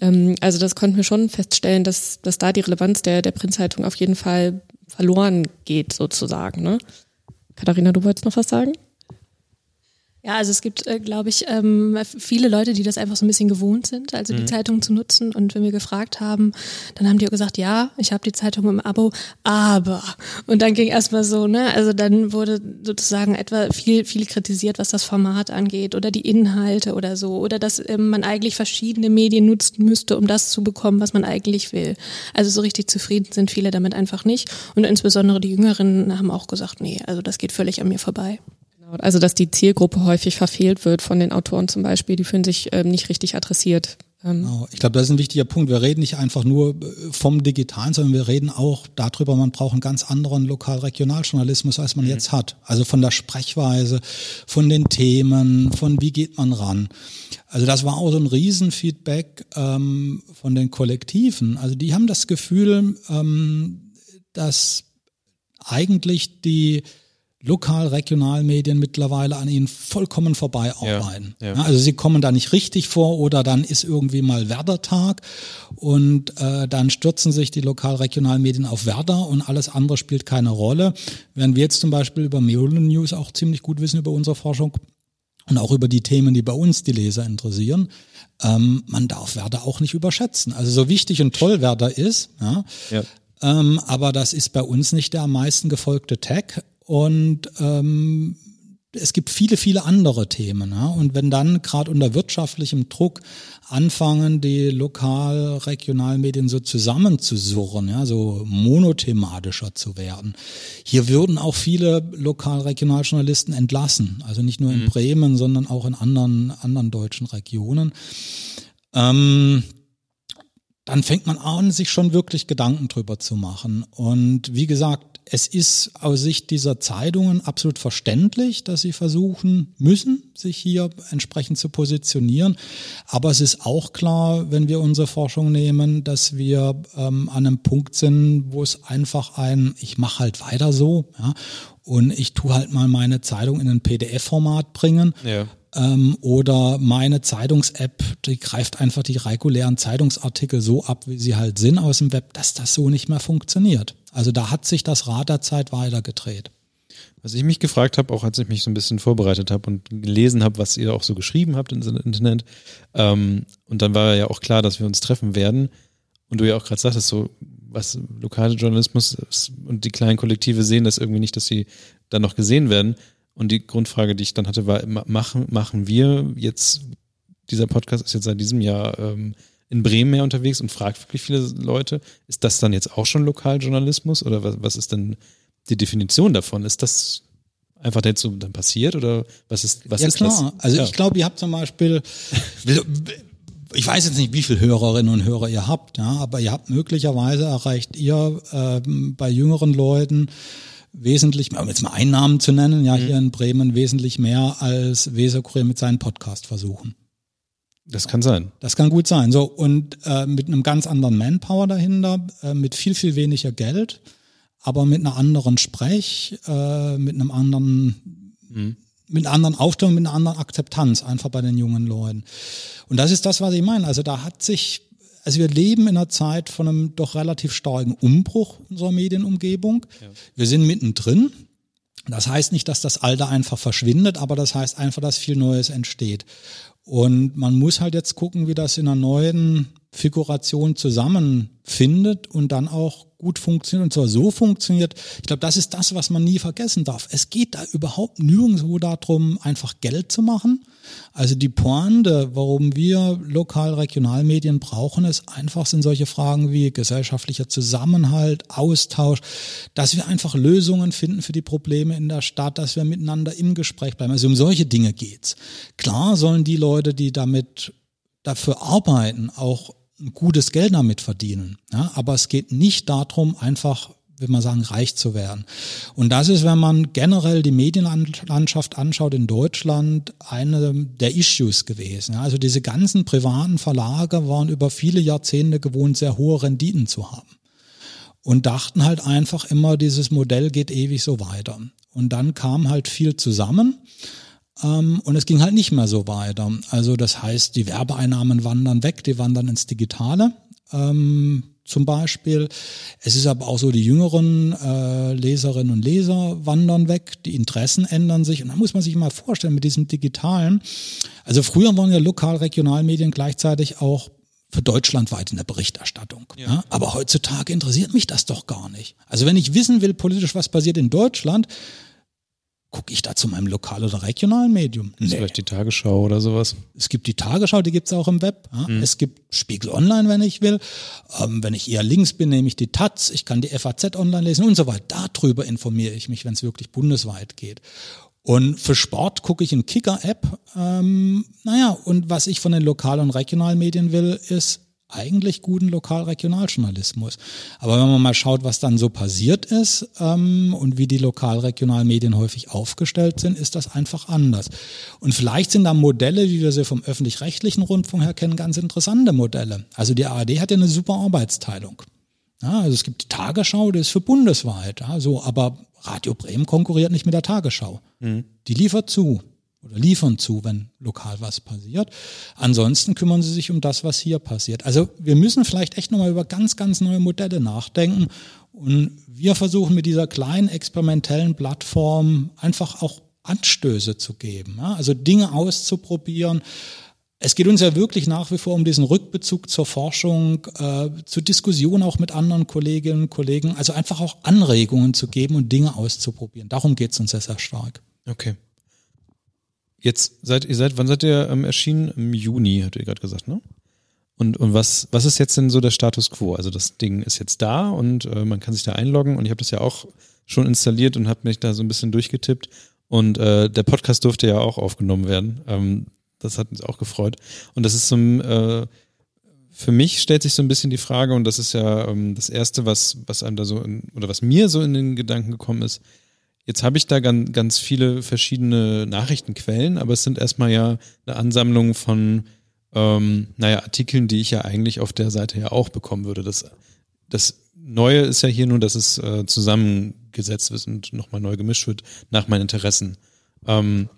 Ähm, also das konnten wir schon feststellen, dass, dass da die Relevanz der, der Printzeitung auf jeden Fall verloren geht sozusagen. Ne? Katharina, du wolltest noch was sagen? Ja, also es gibt, äh, glaube ich, ähm, viele Leute, die das einfach so ein bisschen gewohnt sind, also die Zeitung zu nutzen. Und wenn wir gefragt haben, dann haben die auch gesagt, ja, ich habe die Zeitung im Abo, aber. Und dann ging erstmal so, ne, also dann wurde sozusagen etwa viel, viel kritisiert, was das Format angeht oder die Inhalte oder so. Oder dass ähm, man eigentlich verschiedene Medien nutzen müsste, um das zu bekommen, was man eigentlich will. Also so richtig zufrieden sind viele damit einfach nicht. Und insbesondere die Jüngeren haben auch gesagt, nee, also das geht völlig an mir vorbei. Also dass die Zielgruppe häufig verfehlt wird von den Autoren zum Beispiel, die fühlen sich ähm, nicht richtig adressiert. Ähm, Genau. Ich glaube, das ist ein wichtiger Punkt. Wir reden nicht einfach nur äh, vom Digitalen, sondern wir reden auch darüber, man braucht einen ganz anderen Lokal-Regionaljournalismus, als man jetzt hat. Also von der Sprechweise, von den Themen, von wie geht man ran. Also das war auch so ein Riesenfeedback ähm, von den Kollektiven. Also die haben das Gefühl, ähm, dass eigentlich die Lokal-Regionalmedien mittlerweile an ihnen vollkommen vorbei arbeiten. ja. Ja, also sie kommen da nicht richtig vor oder dann ist irgendwie mal Werder-Tag und äh, dann stürzen sich die Lokal-Regionalmedien auf Werder und alles andere spielt keine Rolle. Während wir jetzt zum Beispiel über Meulen News auch ziemlich gut wissen über unsere Forschung und auch über die Themen, die bei uns die Leser interessieren. Ähm, man darf Werder auch nicht überschätzen. Also so wichtig und toll Werder ist, Ja. ähm, aber das ist bei uns nicht der am meisten gefolgte Tag. Und ähm, es gibt viele, viele andere Themen. Ja? Und wenn dann gerade unter wirtschaftlichem Druck anfangen, die lokal-regionalmedien so zusammenzusurren, ja, so monothematischer zu werden. Hier würden auch viele lokal-regionaljournalisten entlassen. Also nicht nur in Bremen, sondern auch in anderen, anderen deutschen Regionen. Ähm, dann fängt man an, sich schon wirklich Gedanken drüber zu machen. Und wie gesagt, es ist aus Sicht dieser Zeitungen absolut verständlich, dass sie versuchen müssen, sich hier entsprechend zu positionieren. Aber es ist auch klar, wenn wir unsere Forschung nehmen, dass wir ähm, an einem Punkt sind, wo es einfach ein, ich mache halt weiter so, ja, und ich tu halt mal meine Zeitung in ein PDF-Format bringen. Ja. Ähm, oder meine Zeitungs-App, die greift einfach die regulären Zeitungsartikel so ab, wie sie halt sind aus dem Web, dass das so nicht mehr funktioniert. Also da hat sich das Rad der Zeit weitergedreht. Was ich mich gefragt habe, auch als ich mich so ein bisschen vorbereitet habe und gelesen habe, was ihr auch so geschrieben habt im Internet, ähm, und dann war ja auch klar, dass wir uns treffen werden. Und du ja auch gerade sagtest, so was lokale Journalismus und die kleinen Kollektive sehen das irgendwie nicht, dass sie dann noch gesehen werden. Und die Grundfrage, die ich dann hatte, war, machen, machen wir jetzt, dieser Podcast ist jetzt seit diesem Jahr ähm, in Bremen mehr unterwegs und fragt wirklich viele Leute, ist das dann jetzt auch schon Lokaljournalismus oder was, was ist denn die Definition davon? Ist das einfach jetzt so dann passiert oder was ist, was ja, ist klar. das? Also ja. ich glaube, ihr habt zum Beispiel, (laughs) ich weiß jetzt nicht, wie viele Hörerinnen und Hörer ihr habt, ja, aber ihr habt möglicherweise erreicht ihr äh, bei jüngeren Leuten wesentlich, um jetzt mal einen Namen zu nennen, ja, mhm. hier in Bremen wesentlich mehr als Weserkurier mit seinen Podcast versuchen. Das kann sein. Das kann gut sein. So, und äh, mit einem ganz anderen Manpower dahinter, äh, mit viel, viel weniger Geld, aber mit einer anderen Sprech, äh, mit einem anderen, mhm. mit einer anderen Aufstellung, mit einer anderen Akzeptanz einfach bei den jungen Leuten. Und das ist das, was ich meine. Also da hat sich, also wir leben in einer Zeit von einem doch relativ starken Umbruch unserer Medienumgebung. Ja. Wir sind mittendrin. Das heißt nicht, dass das Alte einfach verschwindet, aber das heißt einfach, dass viel Neues entsteht. Und man muss halt jetzt gucken, wie das in einer neuen Figuration zusammenfindet und dann auch gut funktioniert und zwar so funktioniert. Ich glaube, das ist das, was man nie vergessen darf. Es geht da überhaupt nirgendwo darum, einfach Geld zu machen. Also die Pointe, warum wir lokal-regionalmedien brauchen, ist einfach sind solche Fragen wie gesellschaftlicher Zusammenhalt, Austausch, dass wir einfach Lösungen finden für die Probleme in der Stadt, dass wir miteinander im Gespräch bleiben. Also um solche Dinge geht's. Klar sollen die Leute, die damit dafür arbeiten, auch gutes Geld damit verdienen. Ja, aber es geht nicht darum, einfach will man sagen, reich zu werden. Und das ist, wenn man generell die Medienlandschaft anschaut in Deutschland, eine der Issues gewesen. Also diese ganzen privaten Verlage waren über viele Jahrzehnte gewohnt, sehr hohe Renditen zu haben. Und dachten halt einfach immer, dieses Modell geht ewig so weiter. Und dann kam halt viel zusammen. Ähm, und es ging halt nicht mehr so weiter. Also das heißt, die Werbeeinnahmen wandern weg, die wandern ins Digitale ähm, zum Beispiel. Es ist aber auch so, die jüngeren äh, Leserinnen und Leser wandern weg, die Interessen ändern sich. Und da muss man sich mal vorstellen mit diesem Digitalen. Also früher waren ja Lokal-Regionalmedien gleichzeitig auch für deutschlandweit in der Berichterstattung. Ja. Ja, aber heutzutage interessiert mich das doch gar nicht. Also wenn ich wissen will politisch, was passiert in Deutschland, gucke ich da zu meinem lokalen oder regionalen Medium? Nee. Vielleicht die Tagesschau oder sowas. Es gibt die Tagesschau, die gibt's auch im Web. Ja? Mhm. Es gibt Spiegel Online, wenn ich will. Ähm, wenn ich eher links bin, nehme ich die Taz, ich kann die FAZ online lesen und so weiter. Darüber informiere ich mich, wenn es wirklich bundesweit geht. Und für Sport gucke ich in Kicker-App. Ähm, naja, und was ich von den Lokal- und Regionalmedien will, ist eigentlich guten Lokal-Regionaljournalismus. Aber wenn man mal schaut, was dann so passiert ist ähm, und wie die Lokal-Regionalmedien häufig aufgestellt sind, ist das einfach anders. Und vielleicht sind da Modelle, wie wir sie vom öffentlich-rechtlichen Rundfunk her kennen, ganz interessante Modelle. Also die ARD hat ja eine super Arbeitsteilung. Ja, also es gibt die Tagesschau, die ist für bundesweit. Ja, so, aber Radio Bremen konkurriert nicht mit der Tagesschau. Mhm. Die liefert zu oder liefern zu, wenn lokal was passiert. Ansonsten kümmern sie sich um das, was hier passiert. Also wir müssen vielleicht echt nochmal über ganz, ganz neue Modelle nachdenken. Und wir versuchen mit dieser kleinen experimentellen Plattform einfach auch Anstöße zu geben. Ja? Also Dinge auszuprobieren. Es geht uns ja wirklich nach wie vor um diesen Rückbezug zur Forschung, äh, zur Diskussion auch mit anderen Kolleginnen und Kollegen, also einfach auch Anregungen zu geben und Dinge auszuprobieren. Darum geht es uns sehr, sehr stark. Okay. Jetzt seid ihr seid, wann seid ihr ähm, erschienen? Im Juni, habt ihr gerade gesagt, ne? Und, und was, was ist jetzt denn so der Status quo? Also das Ding ist jetzt da und äh, man kann sich da einloggen und ich habe das ja auch schon installiert und habe mich da so ein bisschen durchgetippt. Und äh, der Podcast durfte ja auch aufgenommen werden. Ähm, das hat uns auch gefreut. Und das ist so ein, äh, für mich stellt sich so ein bisschen die Frage, und das ist ja ähm, das Erste, was, was einem da so, in, oder was mir so in den Gedanken gekommen ist, Jetzt habe ich da ganz, ganz viele verschiedene Nachrichtenquellen, aber es sind erstmal ja eine Ansammlung von, ähm, naja, Artikeln, die ich ja eigentlich auf der Seite ja auch bekommen würde. Das, das Neue ist ja hier nur, dass es äh, zusammengesetzt wird und nochmal neu gemischt wird nach meinen Interessen. Ähm,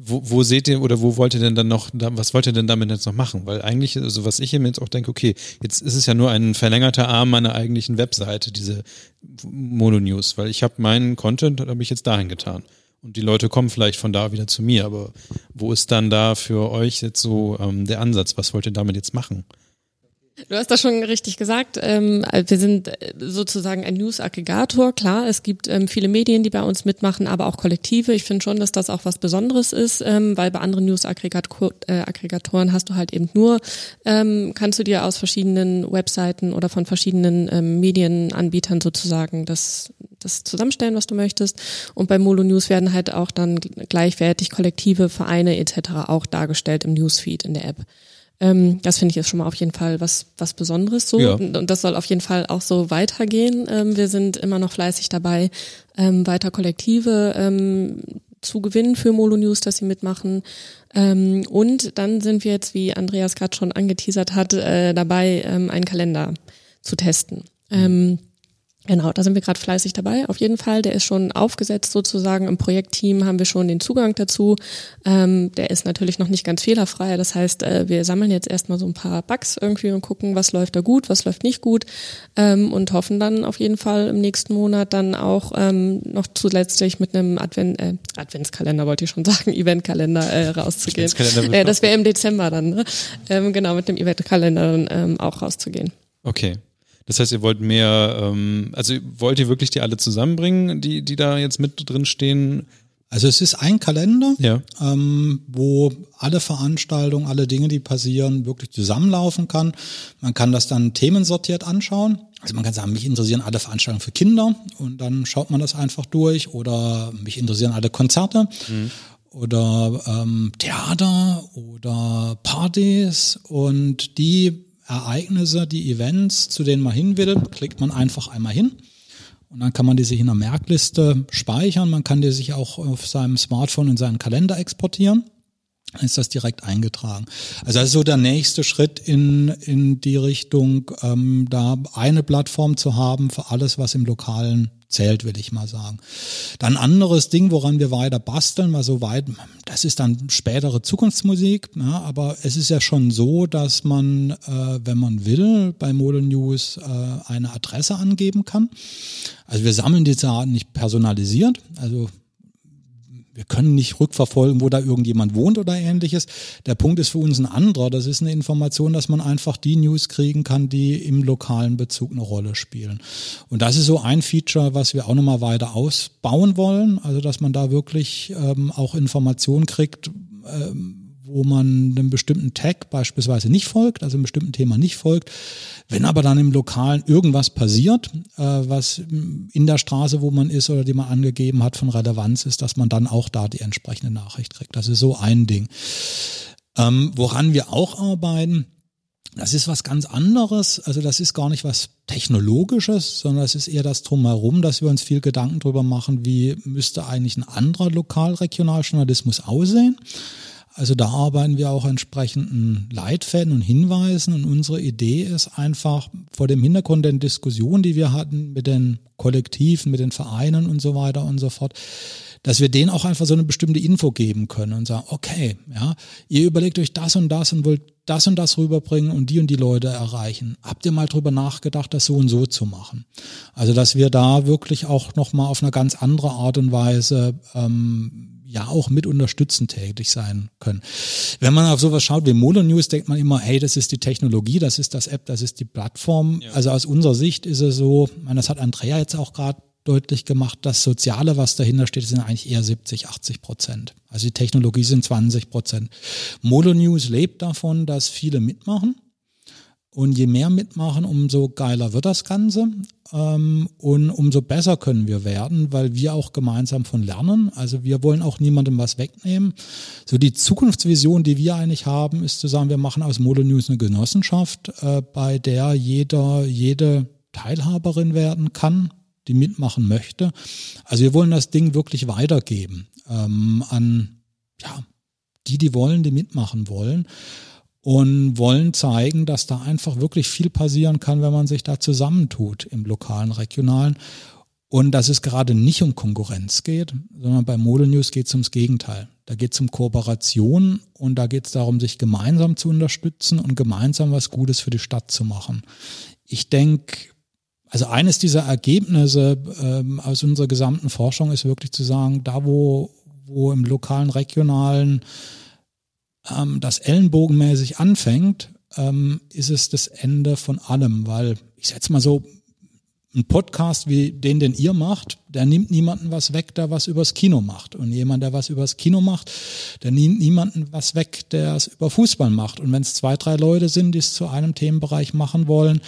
wo, wo seht ihr oder wo wollt ihr denn dann noch, was wollt ihr denn damit jetzt noch machen? Weil eigentlich, also was ich mir jetzt auch denke, okay, jetzt ist es ja nur ein verlängerter Arm meiner eigentlichen Webseite, diese Mono-News, weil ich habe meinen Content, habe ich jetzt dahin getan. Und die Leute kommen vielleicht von da wieder zu mir, aber wo ist dann da für euch jetzt so ähm, der Ansatz? Was wollt ihr damit jetzt machen? Du hast das schon richtig gesagt. Ähm, wir sind äh, sozusagen ein News-Aggregator. Klar, es gibt ähm, viele Medien, die bei uns mitmachen, aber auch Kollektive. Ich finde schon, dass das auch was Besonderes ist, ähm, weil bei anderen News-Aggregatoren hast du halt eben nur, kannst du dir aus verschiedenen Webseiten oder von verschiedenen Medienanbietern sozusagen das, das zusammenstellen, was du möchtest. Und bei Molo News werden halt auch dann gleichwertig Kollektive, Vereine etc. auch dargestellt im Newsfeed in der App. Ähm, das finde ich ist schon mal auf jeden Fall was, was Besonderes so. Ja. Und das soll auf jeden Fall auch so weitergehen. Ähm, wir sind immer noch fleißig dabei, ähm, weiter Kollektive ähm, zu gewinnen für Molo News, dass sie mitmachen. Ähm, und dann sind wir jetzt, wie Andreas gerade schon angeteasert hat, äh, dabei, ähm, einen Kalender zu testen. Ähm, Genau, da sind wir gerade fleißig dabei. Auf jeden Fall, der ist schon aufgesetzt sozusagen. Im Projektteam haben wir schon den Zugang dazu. Ähm, der ist natürlich noch nicht ganz fehlerfrei. Das heißt, äh, wir sammeln jetzt erstmal so ein paar Bugs irgendwie und gucken, was läuft da gut, was läuft nicht gut ähm, und hoffen dann auf jeden Fall im nächsten Monat dann auch ähm, noch zusätzlich mit einem Advent, äh, Adventskalender, wollte ich schon sagen, (laughs) Eventkalender äh, rauszugehen. Äh, das wäre im Dezember dann, ne? ähm, genau, mit dem Eventkalender dann ähm, auch rauszugehen. Okay. Das heißt, ihr wollt mehr, ähm, also wollt ihr wirklich die alle zusammenbringen, die, die da jetzt mit drin stehen? Also es ist ein Kalender, ja. ähm, wo alle Veranstaltungen, alle Dinge, die passieren, wirklich zusammenlaufen kann. Man kann das dann themensortiert anschauen. Also man kann sagen, mich interessieren alle Veranstaltungen für Kinder und dann schaut man das einfach durch oder mich interessieren alle Konzerte. Mhm oder ähm, Theater oder Partys und die Ereignisse, die Events, zu denen man hin will, klickt man einfach einmal hin. Und dann kann man die sich in einer Merkliste speichern. Man kann die sich auch auf seinem Smartphone in seinen Kalender exportieren. Dann ist das direkt eingetragen. Also das ist so der nächste Schritt in, in die Richtung, ähm, da eine Plattform zu haben für alles, was im lokalen zählt, will ich mal sagen. Dann anderes Ding, woran wir weiter basteln, mal so weit, das ist dann spätere Zukunftsmusik, ja, aber es ist ja schon so, dass man, äh, wenn man will, bei Model News äh, eine Adresse angeben kann. Also wir sammeln die Daten nicht personalisiert, also wir können nicht rückverfolgen, wo da irgendjemand wohnt oder ähnliches. Der Punkt ist für uns ein anderer. Das ist eine Information, dass man einfach die News kriegen kann, die im lokalen Bezug eine Rolle spielen. Und das ist so ein Feature, was wir auch nochmal weiter ausbauen wollen. Also, dass man da wirklich ähm, auch Informationen kriegt, ähm, wo man einem bestimmten Tag beispielsweise nicht folgt, also einem bestimmten Thema nicht folgt. Wenn aber dann im Lokalen irgendwas passiert, äh, was in der Straße, wo man ist oder die man angegeben hat, von Relevanz ist, dass man dann auch da die entsprechende Nachricht kriegt. Das ist so ein Ding. Ähm, woran wir auch arbeiten, das ist was ganz anderes. Also das ist gar nicht was Technologisches, sondern das ist eher das Drumherum, dass wir uns viel Gedanken darüber machen, wie müsste eigentlich ein anderer Lokal-Regionaljournalismus aussehen. Also da arbeiten wir auch entsprechenden Leitfäden und Hinweisen. Und unsere Idee ist einfach vor dem Hintergrund der Diskussion, die wir hatten mit den Kollektiven, mit den Vereinen und so weiter und so fort, dass wir denen auch einfach so eine bestimmte Info geben können und sagen, okay, ja, ihr überlegt euch das und das und wollt das und das rüberbringen und die und die Leute erreichen. Habt ihr mal drüber nachgedacht, das so und so zu machen? Also, dass wir da wirklich auch nochmal auf eine ganz andere Art und Weise ähm, ja auch mit unterstützend tätig sein können. Wenn man auf sowas schaut wie Molo News, denkt man immer, hey, das ist die Technologie, das ist das App, das ist die Plattform. Ja. Also aus unserer Sicht ist es so, das hat Andrea jetzt auch gerade deutlich gemacht, das Soziale, was dahinter steht, sind eigentlich eher 70, 80 Prozent. Also die Technologie sind 20 Prozent. Molo News lebt davon, dass viele mitmachen. Und je mehr mitmachen, umso geiler wird das Ganze. Ähm, und umso besser können wir werden, weil wir auch gemeinsam von lernen. Also wir wollen auch niemandem was wegnehmen. So die Zukunftsvision, die wir eigentlich haben, ist zu sagen, wir machen aus Molo News eine Genossenschaft, äh, bei der jeder, jede Teilhaberin werden kann, die mitmachen möchte. Also wir wollen das Ding wirklich weitergeben ähm, an ja, die, die wollen, die mitmachen wollen und wollen zeigen, dass da einfach wirklich viel passieren kann, wenn man sich da zusammentut im lokalen, regionalen. Und dass es gerade nicht um Konkurrenz geht, sondern bei Mode News geht es ums Gegenteil. Da geht es um Kooperation und da geht es darum, sich gemeinsam zu unterstützen und gemeinsam was Gutes für die Stadt zu machen. Ich denke, also eines dieser Ergebnisse ähm, aus unserer gesamten Forschung ist wirklich zu sagen, da wo, wo im lokalen, regionalen ähm, das ellenbogenmäßig anfängt, ähm, ist es das Ende von allem, weil ich setze mal so ein Podcast wie den, den ihr macht, der nimmt niemanden was weg, der was übers Kino macht. Und jemand, der was übers Kino macht, der nimmt niemanden was weg, der es über Fußball macht. Und wenn es zwei, drei Leute sind, die es zu einem Themenbereich machen wollen,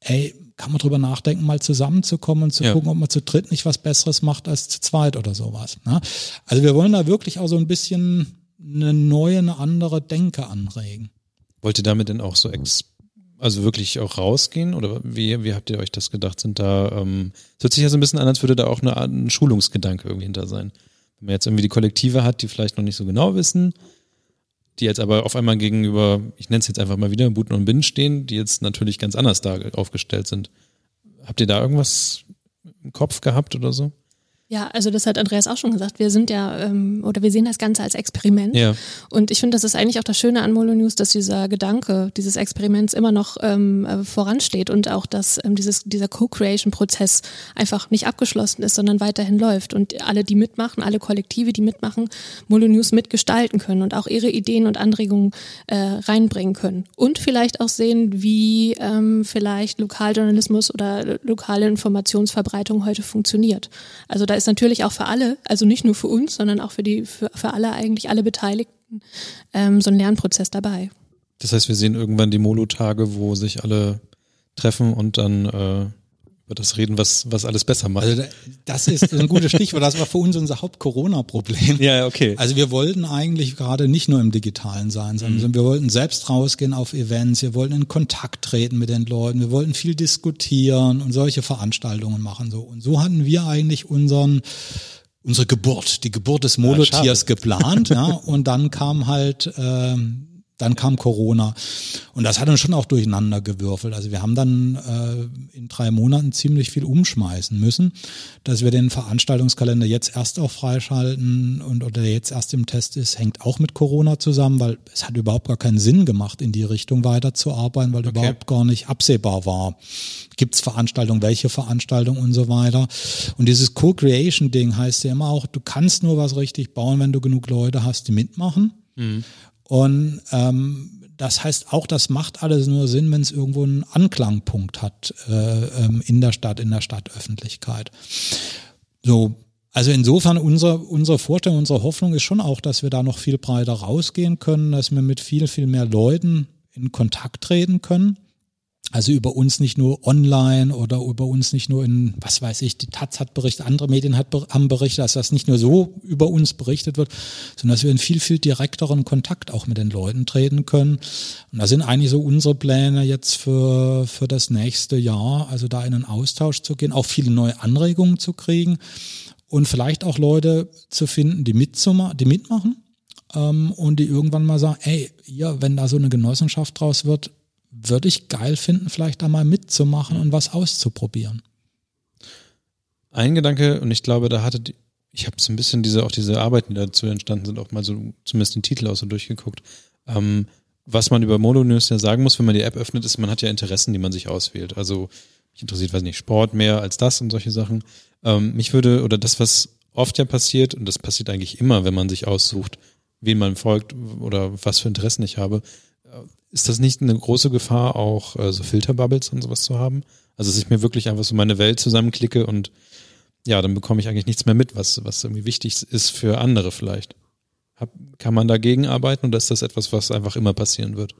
ey, kann man drüber nachdenken, mal zusammenzukommen und zu ja. gucken, ob man zu dritt nicht was Besseres macht als zu zweit oder sowas. Ne? Also wir wollen da wirklich auch so ein bisschen eine neue, eine andere Denke anregen. Wollt ihr damit denn auch so ex also wirklich auch rausgehen? Oder wie, wie habt ihr euch das gedacht? Sind da, ähm, es hört sich ja so ein bisschen an, als würde da auch eine, ein Schulungsgedanke irgendwie hinter sein. Wenn man jetzt irgendwie die Kollektive hat, die vielleicht noch nicht so genau wissen, die jetzt aber auf einmal gegenüber, ich nenne es jetzt einfach mal wieder, Buten und Binnen stehen, die jetzt natürlich ganz anders da aufgestellt sind. Habt ihr da irgendwas im Kopf gehabt oder so? Ja, also das hat Andreas auch schon gesagt. Wir sind ja, ähm, oder wir sehen das Ganze als Experiment. Ja. Und ich finde, das ist eigentlich auch das Schöne an Molo News, dass dieser Gedanke dieses Experiments immer noch ähm, äh, voransteht und auch, dass ähm, dieses, dieser Co-Creation-Prozess einfach nicht abgeschlossen ist, sondern weiterhin läuft. Und alle, die mitmachen, alle Kollektive, die mitmachen, Molo News mitgestalten können und auch ihre Ideen und Anregungen äh, reinbringen können. Und vielleicht auch sehen, wie ähm, vielleicht Lokaljournalismus oder lokale Informationsverbreitung heute funktioniert. Also da ist natürlich auch für alle, also nicht nur für uns, sondern auch für die, für, für alle eigentlich alle Beteiligten ähm, so ein Lernprozess dabei. Das heißt, wir sehen irgendwann die Molo-Tage, wo sich alle treffen und dann äh, über das reden, was, was alles besser macht. Also das ist ein gutes Stichwort. Das war für uns unser Haupt-Corona-Problem. Ja, okay. Also wir wollten eigentlich gerade nicht nur im Digitalen sein, sondern mhm. wir wollten selbst rausgehen auf Events, wir wollten in Kontakt treten mit den Leuten, wir wollten viel diskutieren und solche Veranstaltungen machen. So. Und so hatten wir eigentlich unseren unsere Geburt, die Geburt des Molotiers ja, geplant, ja, (laughs) und dann kam halt ähm, dann kam Corona und das hat uns schon auch durcheinander gewürfelt. Also wir haben dann äh, in drei Monaten ziemlich viel umschmeißen müssen, dass wir den Veranstaltungskalender jetzt erst auch freischalten und oder jetzt erst im Test ist, hängt auch mit Corona zusammen, weil es hat überhaupt gar keinen Sinn gemacht, in die Richtung weiterzuarbeiten, weil okay. überhaupt gar nicht absehbar war. Gibt es Veranstaltungen, welche Veranstaltungen und so weiter. Und dieses Co-Creation-Ding heißt ja immer auch, du kannst nur was richtig bauen, wenn du genug Leute hast, die mitmachen. Mhm. Und ähm, das heißt auch, das macht alles nur Sinn, wenn es irgendwo einen Anklangpunkt hat äh, ähm, in der Stadt, in der Stadtöffentlichkeit. So, also insofern unsere, unsere Vorstellung, unsere Hoffnung ist schon auch, dass wir da noch viel breiter rausgehen können, dass wir mit viel, viel mehr Leuten in Kontakt treten können. Also über uns nicht nur online oder über uns nicht nur in, was weiß ich, die Taz hat berichtet, andere Medien hat, haben berichtet, dass das nicht nur so über uns berichtet wird, sondern dass wir in viel, viel direkteren Kontakt auch mit den Leuten treten können. Und das sind eigentlich so unsere Pläne jetzt für, für das nächste Jahr, also da in einen Austausch zu gehen, auch viele neue Anregungen zu kriegen und vielleicht auch Leute zu finden, die, mitzuma die mitmachen ähm, und die irgendwann mal sagen, ey, ja, wenn da so eine Genossenschaft draus wird, würde ich geil finden, vielleicht da mal mitzumachen und was auszuprobieren. Ein Gedanke, und ich glaube, da hatte ich habe so ein bisschen diese, auch diese Arbeiten, die dazu entstanden sind, auch mal so zumindest den Titel auch so durchgeguckt. Ähm, was man über Modonews ja sagen muss, wenn man die App öffnet, ist, man hat ja Interessen, die man sich auswählt. Also mich interessiert, weiß nicht, Sport mehr als das und solche Sachen. Ähm, mich würde, oder das, was oft ja passiert, und das passiert eigentlich immer, wenn man sich aussucht, wen man folgt oder was für Interessen ich habe, ist das nicht eine große Gefahr, auch äh, so Filterbubbles und sowas zu haben? Also, dass ich mir wirklich einfach so meine Welt zusammenklicke und ja, dann bekomme ich eigentlich nichts mehr mit, was, was irgendwie wichtig ist für andere vielleicht. Hab, kann man dagegen arbeiten oder ist das etwas, was einfach immer passieren wird?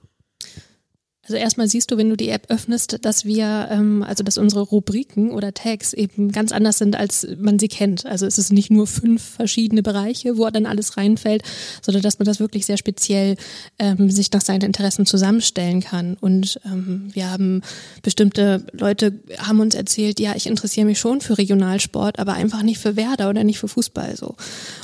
Also erstmal siehst du, wenn du die App öffnest, dass wir, ähm, also dass unsere Rubriken oder Tags eben ganz anders sind, als man sie kennt. Also es ist nicht nur fünf verschiedene Bereiche, wo dann alles reinfällt, sondern dass man das wirklich sehr speziell ähm, sich nach seinen Interessen zusammenstellen kann. Und ähm, wir haben bestimmte Leute haben uns erzählt, ja, ich interessiere mich schon für Regionalsport, aber einfach nicht für Werder oder nicht für Fußball so.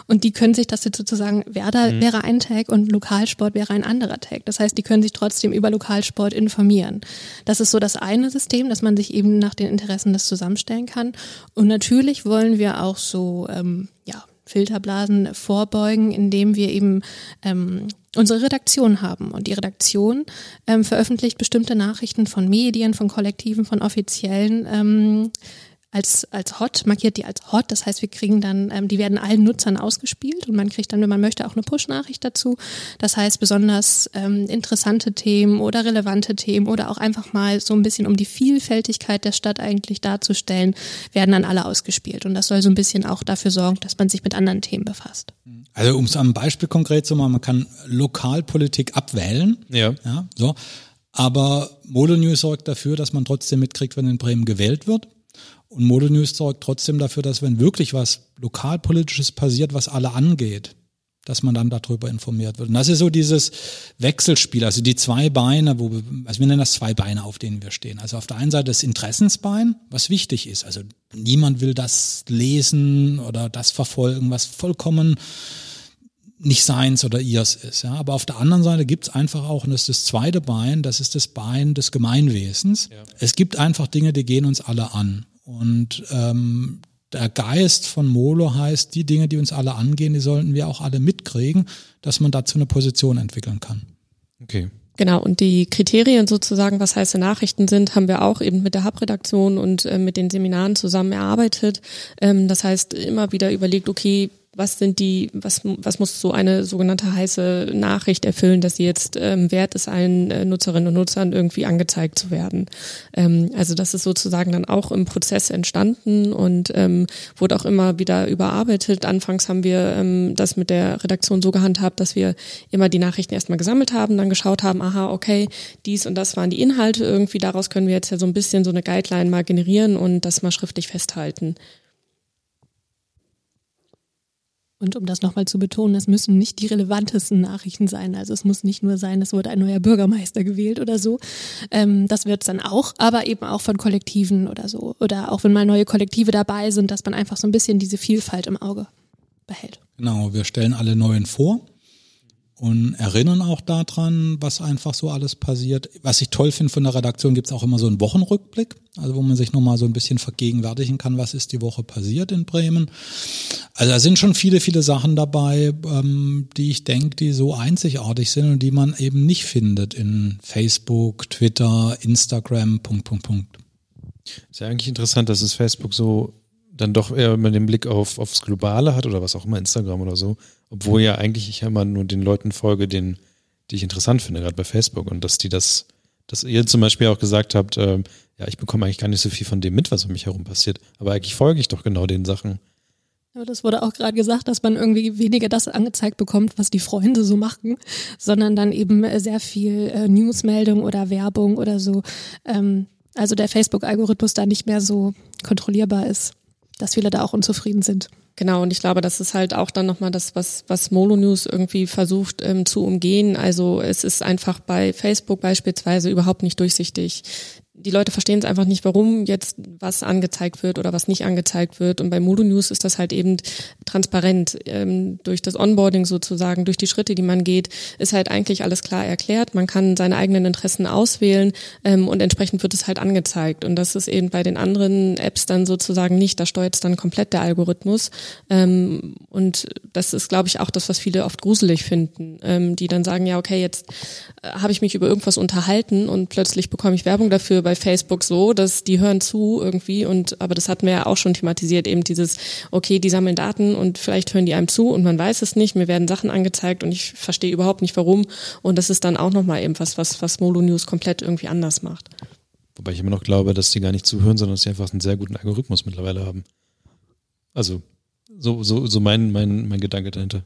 Und die können sich das jetzt sozusagen, Werder mhm. wäre ein Tag und Lokalsport wäre ein anderer Tag. Das heißt, die können sich trotzdem über Lokalsport dort informieren. Das ist so das eine System, dass man sich eben nach den Interessen das zusammenstellen kann. Und natürlich wollen wir auch so, ähm, ja, Filterblasen vorbeugen, indem wir eben ähm, unsere Redaktion haben. Und die Redaktion ähm, veröffentlicht bestimmte Nachrichten von Medien, von Kollektiven, von offiziellen ähm, als, als hot, markiert die als hot. Das heißt, wir kriegen dann, ähm, die werden allen Nutzern ausgespielt und man kriegt dann, wenn man möchte, auch eine Push-Nachricht dazu. Das heißt, besonders ähm, interessante Themen oder relevante Themen oder auch einfach mal so ein bisschen um die Vielfältigkeit der Stadt eigentlich darzustellen, werden dann alle ausgespielt. Und das soll so ein bisschen auch dafür sorgen, dass man sich mit anderen Themen befasst. Also um es am Beispiel konkret zu machen, man kann Lokalpolitik abwählen. Ja. ja so. Aber Modo News sorgt dafür, dass man trotzdem mitkriegt, wenn in Bremen gewählt wird. Und Mode News sorgt trotzdem dafür, dass wenn wirklich was lokalpolitisches passiert, was alle angeht, dass man dann darüber informiert wird. Und das ist so dieses Wechselspiel, also die zwei Beine, wo wir, also wir nennen das zwei Beine, auf denen wir stehen. Also auf der einen Seite das Interessensbein, was wichtig ist. Also niemand will das lesen oder das verfolgen, was vollkommen nicht seins oder ihrs ist. Ja. Aber auf der anderen Seite gibt's einfach auch, und das ist das zweite Bein, das ist das Bein des Gemeinwesens. Ja. Es gibt einfach Dinge, die gehen uns alle an. Und ähm, der Geist von Molo heißt, die Dinge, die uns alle angehen, die sollten wir auch alle mitkriegen, dass man dazu eine Position entwickeln kann. Okay. Genau, und die Kriterien sozusagen, was heiße Nachrichten sind, haben wir auch eben mit der Hub-Redaktion und äh, mit den Seminaren zusammen erarbeitet. Ähm, das heißt, immer wieder überlegt, okay, was sind die, was, was muss so eine sogenannte heiße Nachricht erfüllen, dass sie jetzt ähm, wert ist, allen äh, Nutzerinnen und Nutzern irgendwie angezeigt zu werden. Ähm, also das ist sozusagen dann auch im Prozess entstanden und ähm, wurde auch immer wieder überarbeitet. Anfangs haben wir ähm, das mit der Redaktion so gehandhabt, dass wir immer die Nachrichten erstmal gesammelt haben, dann geschaut haben, aha, okay, dies und das waren die Inhalte irgendwie, daraus können wir jetzt ja so ein bisschen so eine Guideline mal generieren und das mal schriftlich festhalten. Und um das nochmal zu betonen, es müssen nicht die relevantesten Nachrichten sein. Also es muss nicht nur sein, es wurde ein neuer Bürgermeister gewählt oder so. Ähm, das wird es dann auch, aber eben auch von Kollektiven oder so. Oder auch wenn mal neue Kollektive dabei sind, dass man einfach so ein bisschen diese Vielfalt im Auge behält. Genau, wir stellen alle neuen vor und erinnern auch daran, was einfach so alles passiert. Was ich toll finde von der Redaktion, gibt es auch immer so einen Wochenrückblick, also wo man sich nochmal so ein bisschen vergegenwärtigen kann, was ist die Woche passiert in Bremen. Also da sind schon viele, viele Sachen dabei, ähm, die ich denke, die so einzigartig sind und die man eben nicht findet in Facebook, Twitter, Instagram, Punkt, Punkt, Punkt. Ist ja eigentlich interessant, dass es Facebook so dann doch eher immer den Blick auf, aufs Globale hat oder was auch immer, Instagram oder so. Obwohl ja eigentlich ich immer nur den Leuten folge, den, die ich interessant finde, gerade bei Facebook. Und dass die das, dass ihr zum Beispiel auch gesagt habt, äh, ja, ich bekomme eigentlich gar nicht so viel von dem mit, was um mich herum passiert. Aber eigentlich folge ich doch genau den Sachen. Aber das wurde auch gerade gesagt, dass man irgendwie weniger das angezeigt bekommt, was die Freunde so machen, sondern dann eben sehr viel äh, Newsmeldung oder Werbung oder so. Ähm, also der Facebook-Algorithmus da nicht mehr so kontrollierbar ist dass viele da auch unzufrieden sind. Genau, und ich glaube, das ist halt auch dann nochmal das, was, was Molo News irgendwie versucht ähm, zu umgehen. Also es ist einfach bei Facebook beispielsweise überhaupt nicht durchsichtig die Leute verstehen es einfach nicht, warum jetzt was angezeigt wird oder was nicht angezeigt wird. Und bei Modo News ist das halt eben transparent. Ähm, durch das Onboarding sozusagen, durch die Schritte, die man geht, ist halt eigentlich alles klar erklärt. Man kann seine eigenen Interessen auswählen ähm, und entsprechend wird es halt angezeigt. Und das ist eben bei den anderen Apps dann sozusagen nicht. Da steuert es dann komplett der Algorithmus. Ähm, und das ist, glaube ich, auch das, was viele oft gruselig finden, ähm, die dann sagen, ja, okay, jetzt habe ich mich über irgendwas unterhalten und plötzlich bekomme ich Werbung dafür bei Facebook so, dass die hören zu irgendwie und aber das hatten wir ja auch schon thematisiert, eben dieses, okay, die sammeln Daten und vielleicht hören die einem zu und man weiß es nicht, mir werden Sachen angezeigt und ich verstehe überhaupt nicht warum. Und das ist dann auch nochmal eben was, was, was Molo News komplett irgendwie anders macht. Wobei ich immer noch glaube, dass die gar nicht zuhören, sondern dass sie einfach einen sehr guten Algorithmus mittlerweile haben. Also, so, so, so mein, mein, mein Gedanke dahinter.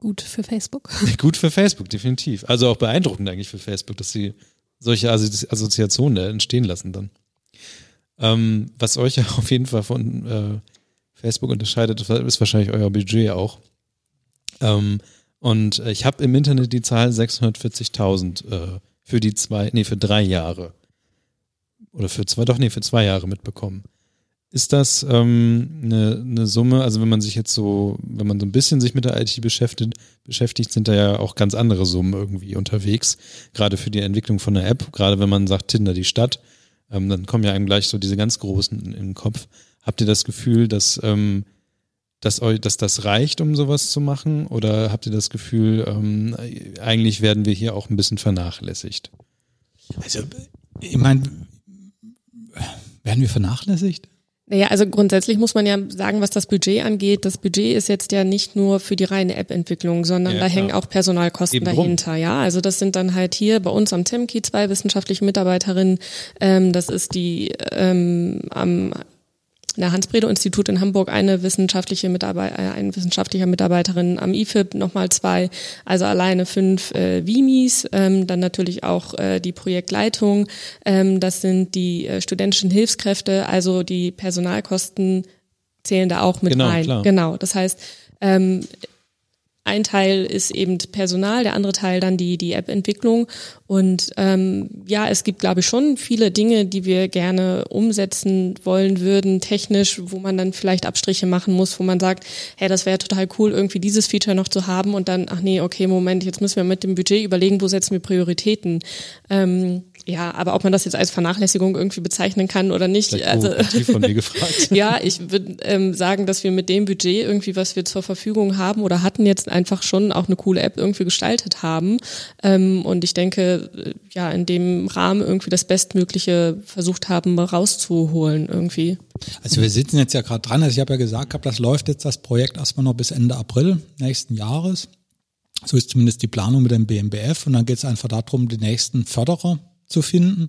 Gut für Facebook. (laughs) Gut für Facebook, definitiv. Also auch beeindruckend eigentlich für Facebook, dass sie solche Assoziationen entstehen lassen dann. Ähm, was euch (laughs) auf jeden Fall von äh, Facebook unterscheidet, ist wahrscheinlich euer Budget auch. Ähm, und ich habe im Internet die Zahl 640.000 äh, für die zwei, nee, für drei Jahre. Oder für zwei, doch, nee, für zwei Jahre mitbekommen. Ist das ähm, eine, eine Summe, also wenn man sich jetzt so, wenn man so ein bisschen sich mit der IT beschäftigt, beschäftigt, sind da ja auch ganz andere Summen irgendwie unterwegs, gerade für die Entwicklung von einer App, gerade wenn man sagt Tinder die Stadt, ähm, dann kommen ja einem gleich so diese ganz großen in, in den Kopf. Habt ihr das Gefühl, dass, ähm, dass, euch, dass das reicht, um sowas zu machen? Oder habt ihr das Gefühl, ähm, eigentlich werden wir hier auch ein bisschen vernachlässigt? Also, ich meine, werden wir vernachlässigt? Naja, also grundsätzlich muss man ja sagen, was das Budget angeht. Das Budget ist jetzt ja nicht nur für die reine App-Entwicklung, sondern ja, da klar. hängen auch Personalkosten Eben dahinter. Drum. Ja, also das sind dann halt hier bei uns am Temki zwei wissenschaftliche Mitarbeiterinnen. Ähm, das ist die ähm, am der Hans-Bredow-Institut in Hamburg eine wissenschaftliche Mitarbeiter, äh, ein wissenschaftlicher Mitarbeiterin am IFIP, nochmal zwei, also alleine fünf äh, WIMIs, ähm, dann natürlich auch äh, die Projektleitung, ähm, das sind die äh, studentischen Hilfskräfte, also die Personalkosten zählen da auch mit genau, rein. Klar. Genau, das heißt, ähm, ein Teil ist eben Personal, der andere Teil dann die, die App-Entwicklung. Und ähm, ja, es gibt, glaube ich, schon viele Dinge, die wir gerne umsetzen wollen würden, technisch, wo man dann vielleicht Abstriche machen muss, wo man sagt, hey, das wäre total cool, irgendwie dieses Feature noch zu haben und dann, ach nee, okay, Moment, jetzt müssen wir mit dem Budget überlegen, wo setzen wir Prioritäten. Ähm, ja, aber ob man das jetzt als Vernachlässigung irgendwie bezeichnen kann oder nicht. Vielleicht also von mir (laughs) gefragt. ja, ich würde ähm, sagen, dass wir mit dem Budget irgendwie, was wir zur Verfügung haben oder hatten, jetzt einfach schon auch eine coole App irgendwie gestaltet haben. Ähm, und ich denke, äh, ja, in dem Rahmen irgendwie das Bestmögliche versucht haben, rauszuholen irgendwie. Also wir sitzen jetzt ja gerade dran. Also ich habe ja gesagt, gehabt, das läuft jetzt das Projekt erstmal noch bis Ende April nächsten Jahres. So ist zumindest die Planung mit dem BMBF. Und dann geht es einfach darum, die nächsten Förderer zu finden.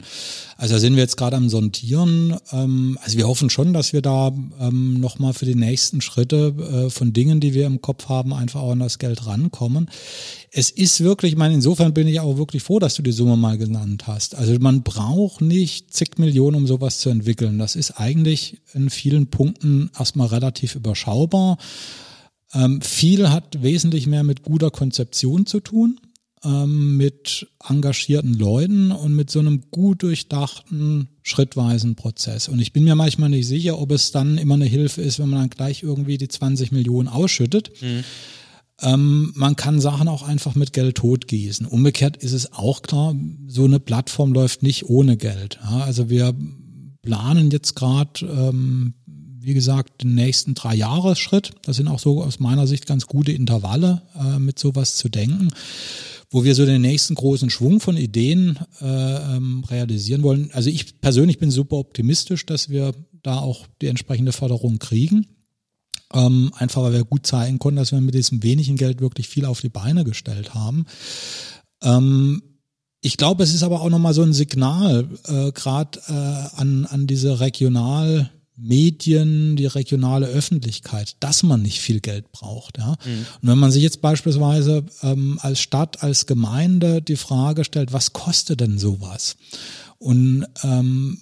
Also da sind wir jetzt gerade am Sondieren. Ähm, also wir hoffen schon, dass wir da ähm, nochmal für die nächsten Schritte äh, von Dingen, die wir im Kopf haben, einfach auch an das Geld rankommen. Es ist wirklich, ich meine, insofern bin ich auch wirklich froh, dass du die Summe mal genannt hast. Also man braucht nicht zig Millionen, um sowas zu entwickeln. Das ist eigentlich in vielen Punkten erstmal relativ überschaubar. Ähm, viel hat wesentlich mehr mit guter Konzeption zu tun ähm, mit engagierten Leuten und mit so einem gut durchdachten, schrittweisen Prozess. Und ich bin mir manchmal nicht sicher, ob es dann immer eine Hilfe ist, wenn man dann gleich irgendwie die 20 Millionen ausschüttet. Mhm. Ähm, man kann Sachen auch einfach mit Geld totgießen. Umgekehrt ist es auch klar, so eine Plattform läuft nicht ohne Geld. Ja, also wir planen jetzt gerade, ähm, wie gesagt, den nächsten drei Jahresschritt. Das sind auch so aus meiner Sicht ganz gute Intervalle, äh, mit sowas zu denken wo wir so den nächsten großen Schwung von Ideen äh, ähm, realisieren wollen. Also ich persönlich bin super optimistisch, dass wir da auch die entsprechende Förderung kriegen. Ähm, einfach weil wir gut zeigen konnten, dass wir mit diesem wenigen Geld wirklich viel auf die Beine gestellt haben. Ähm, ich glaube, es ist aber auch nochmal so ein Signal, äh, gerade äh, an, an diese regional Medien, die regionale Öffentlichkeit, dass man nicht viel Geld braucht. Ja? Mhm. Und wenn man sich jetzt beispielsweise ähm, als Stadt, als Gemeinde die Frage stellt, was kostet denn sowas? Und ähm,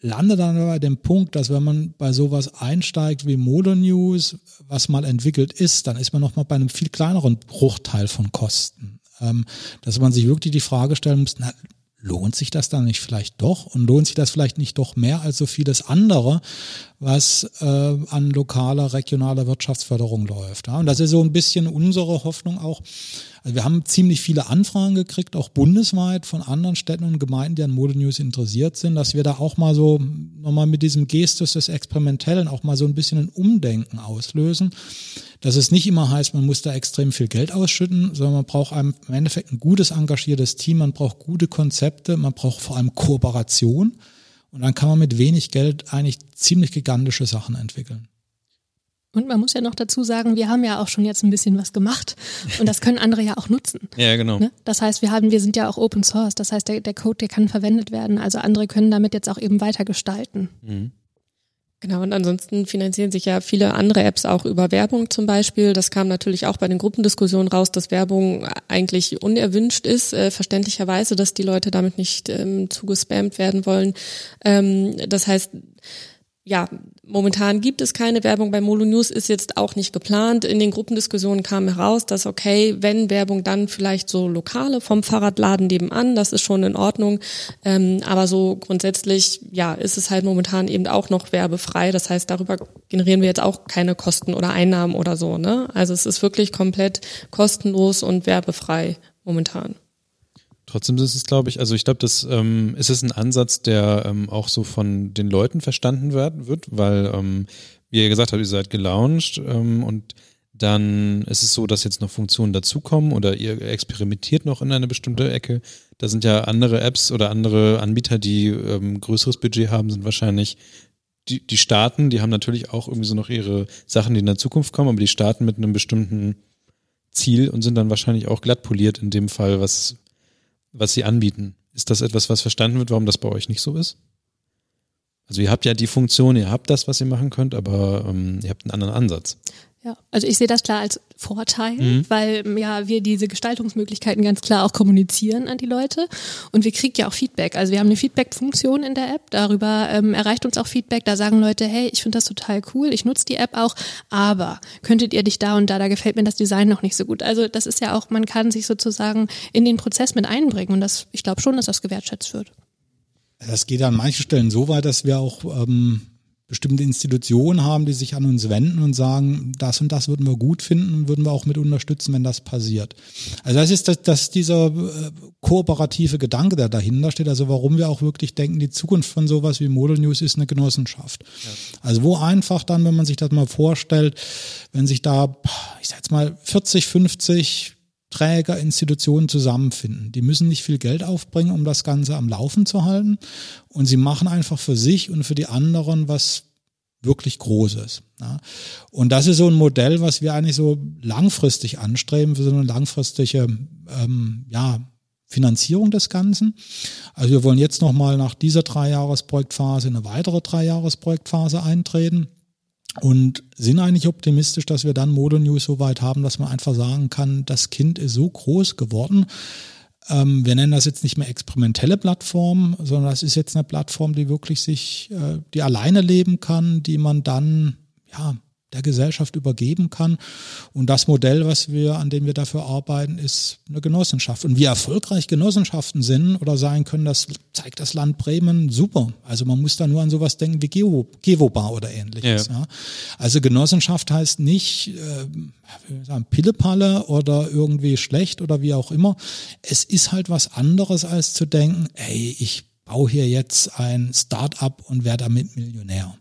landet dann bei dem Punkt, dass wenn man bei sowas einsteigt wie Modo News, was mal entwickelt ist, dann ist man nochmal bei einem viel kleineren Bruchteil von Kosten. Ähm, dass man sich wirklich die Frage stellen muss, na, lohnt sich das dann nicht vielleicht doch? Und lohnt sich das vielleicht nicht doch mehr als so vieles andere, was äh, an lokaler, regionaler Wirtschaftsförderung läuft? Ja? Und das ist so ein bisschen unsere Hoffnung auch. Also wir haben ziemlich viele Anfragen gekriegt, auch bundesweit von anderen Städten und Gemeinden, die an Mode News interessiert sind, dass wir da auch mal so nochmal mit diesem Gestus des Experimentellen auch mal so ein bisschen ein Umdenken auslösen dass es nicht immer heißt, man muss da extrem viel Geld ausschütten, sondern man braucht im Endeffekt ein gutes, engagiertes Team, man braucht gute Konzepte, man braucht vor allem Kooperation und dann kann man mit wenig Geld eigentlich ziemlich gigantische Sachen entwickeln. Und man muss ja noch dazu sagen, wir haben ja auch schon jetzt ein bisschen was gemacht und das können andere ja auch nutzen. (laughs) Ja, genau. Ne? Das heißt, wir haben, wir sind ja auch Open Source. Das heißt, der, der Code, der kann verwendet werden. Also andere können damit jetzt auch eben weiter gestalten. Mhm. Genau, und ansonsten finanzieren sich ja viele andere Apps auch über Werbung zum Beispiel. Das kam natürlich auch bei den Gruppendiskussionen raus, dass Werbung eigentlich unerwünscht ist, äh, verständlicherweise, dass die Leute damit nicht ähm, zugespammt werden wollen. Ähm, das heißt, ja, Momentan gibt es keine Werbung bei Molo News, ist jetzt auch nicht geplant. In den Gruppendiskussionen kam heraus, dass okay, wenn Werbung, dann vielleicht so lokale vom Fahrradladen nebenan, das ist schon in Ordnung. Ähm, aber so grundsätzlich, ja, ist es halt momentan eben auch noch werbefrei. Das heißt, darüber generieren wir jetzt auch keine Kosten oder Einnahmen oder so. Ne? Also es ist wirklich komplett kostenlos und werbefrei momentan. Trotzdem ist es, glaube ich, also ich glaube, das ähm, ist es ein Ansatz, der ähm, auch so von den Leuten verstanden werden wird, weil, ähm, wie ihr gesagt habt, ihr seid gelauncht ähm, und dann ist es so, dass jetzt noch Funktionen dazukommen oder ihr experimentiert noch in eine bestimmte Ecke. Da sind ja andere Apps oder andere Anbieter, die ähm, größeres Budget haben, sind wahrscheinlich die, die starten, die haben natürlich auch irgendwie so noch ihre Sachen, die in der Zukunft kommen, aber die starten mit einem bestimmten Ziel und sind dann wahrscheinlich auch glatt poliert in dem Fall, was was sie anbieten. Ist das etwas, was verstanden wird, warum das bei euch nicht so ist? Also ihr habt ja die Funktion, ihr habt das, was ihr machen könnt, aber ähm, ihr habt einen anderen Ansatz. Ja, also ich sehe das klar als Vorteil, mhm. weil ja wir diese Gestaltungsmöglichkeiten ganz klar auch kommunizieren an die Leute und wir kriegen ja auch Feedback. Also wir haben eine Feedback-Funktion in der App, darüber ähm, erreicht uns auch Feedback. Da sagen Leute, hey, ich finde das total cool, ich nutze die App auch, aber könntet ihr dich da und da, da gefällt mir das Design noch nicht so gut. Also das ist ja auch, man kann sich sozusagen in den Prozess mit einbringen und das, ich glaube schon, dass das gewertschätzt wird. Das geht an manchen Stellen so weit, dass wir auch ähm, bestimmte Institutionen haben, die sich an uns wenden und sagen, das und das würden wir gut finden und würden wir auch mit unterstützen, wenn das passiert. Also das ist das, das dieser äh, kooperative Gedanke, der dahinter steht. Also warum wir auch wirklich denken, die Zukunft von sowas wie Model News ist eine Genossenschaft. Ja. Also wo einfach dann, wenn man sich das mal vorstellt, wenn sich da, ich sag jetzt mal 40, 50 Träger, Institutionen zusammenfinden. Die müssen nicht viel Geld aufbringen, um das Ganze am Laufen zu halten. Und sie machen einfach für sich und für die anderen was wirklich Großes. Ja. Und das ist so ein Modell, was wir eigentlich so langfristig anstreben, für so eine langfristige ähm, ja, Finanzierung des Ganzen. Also wir wollen jetzt nochmal nach dieser Dreijahresprojektphase eine weitere Dreijahresprojektphase eintreten und sind eigentlich optimistisch, dass wir dann Mode News so weit haben, dass man einfach sagen kann, das Kind ist so groß geworden. Ähm, wir nennen das jetzt nicht mehr experimentelle Plattform, sondern das ist jetzt eine Plattform, die wirklich sich, äh, die alleine leben kann, die man dann, ja, der Gesellschaft übergeben kann. Und das Modell, was wir, an dem wir dafür arbeiten, ist eine Genossenschaft. Und wie erfolgreich Genossenschaften sind oder sein können, das zeigt das Land Bremen super. Also man muss da nur an sowas denken wie Gevo, Gevobar oder ähnliches. Ja. ja. Also Genossenschaft heißt nicht äh, sagen, Pillepalle oder irgendwie schlecht oder wie auch immer. Es ist halt was anderes als zu denken, ey, ich baue hier jetzt ein Start-up und werde damit Millionär.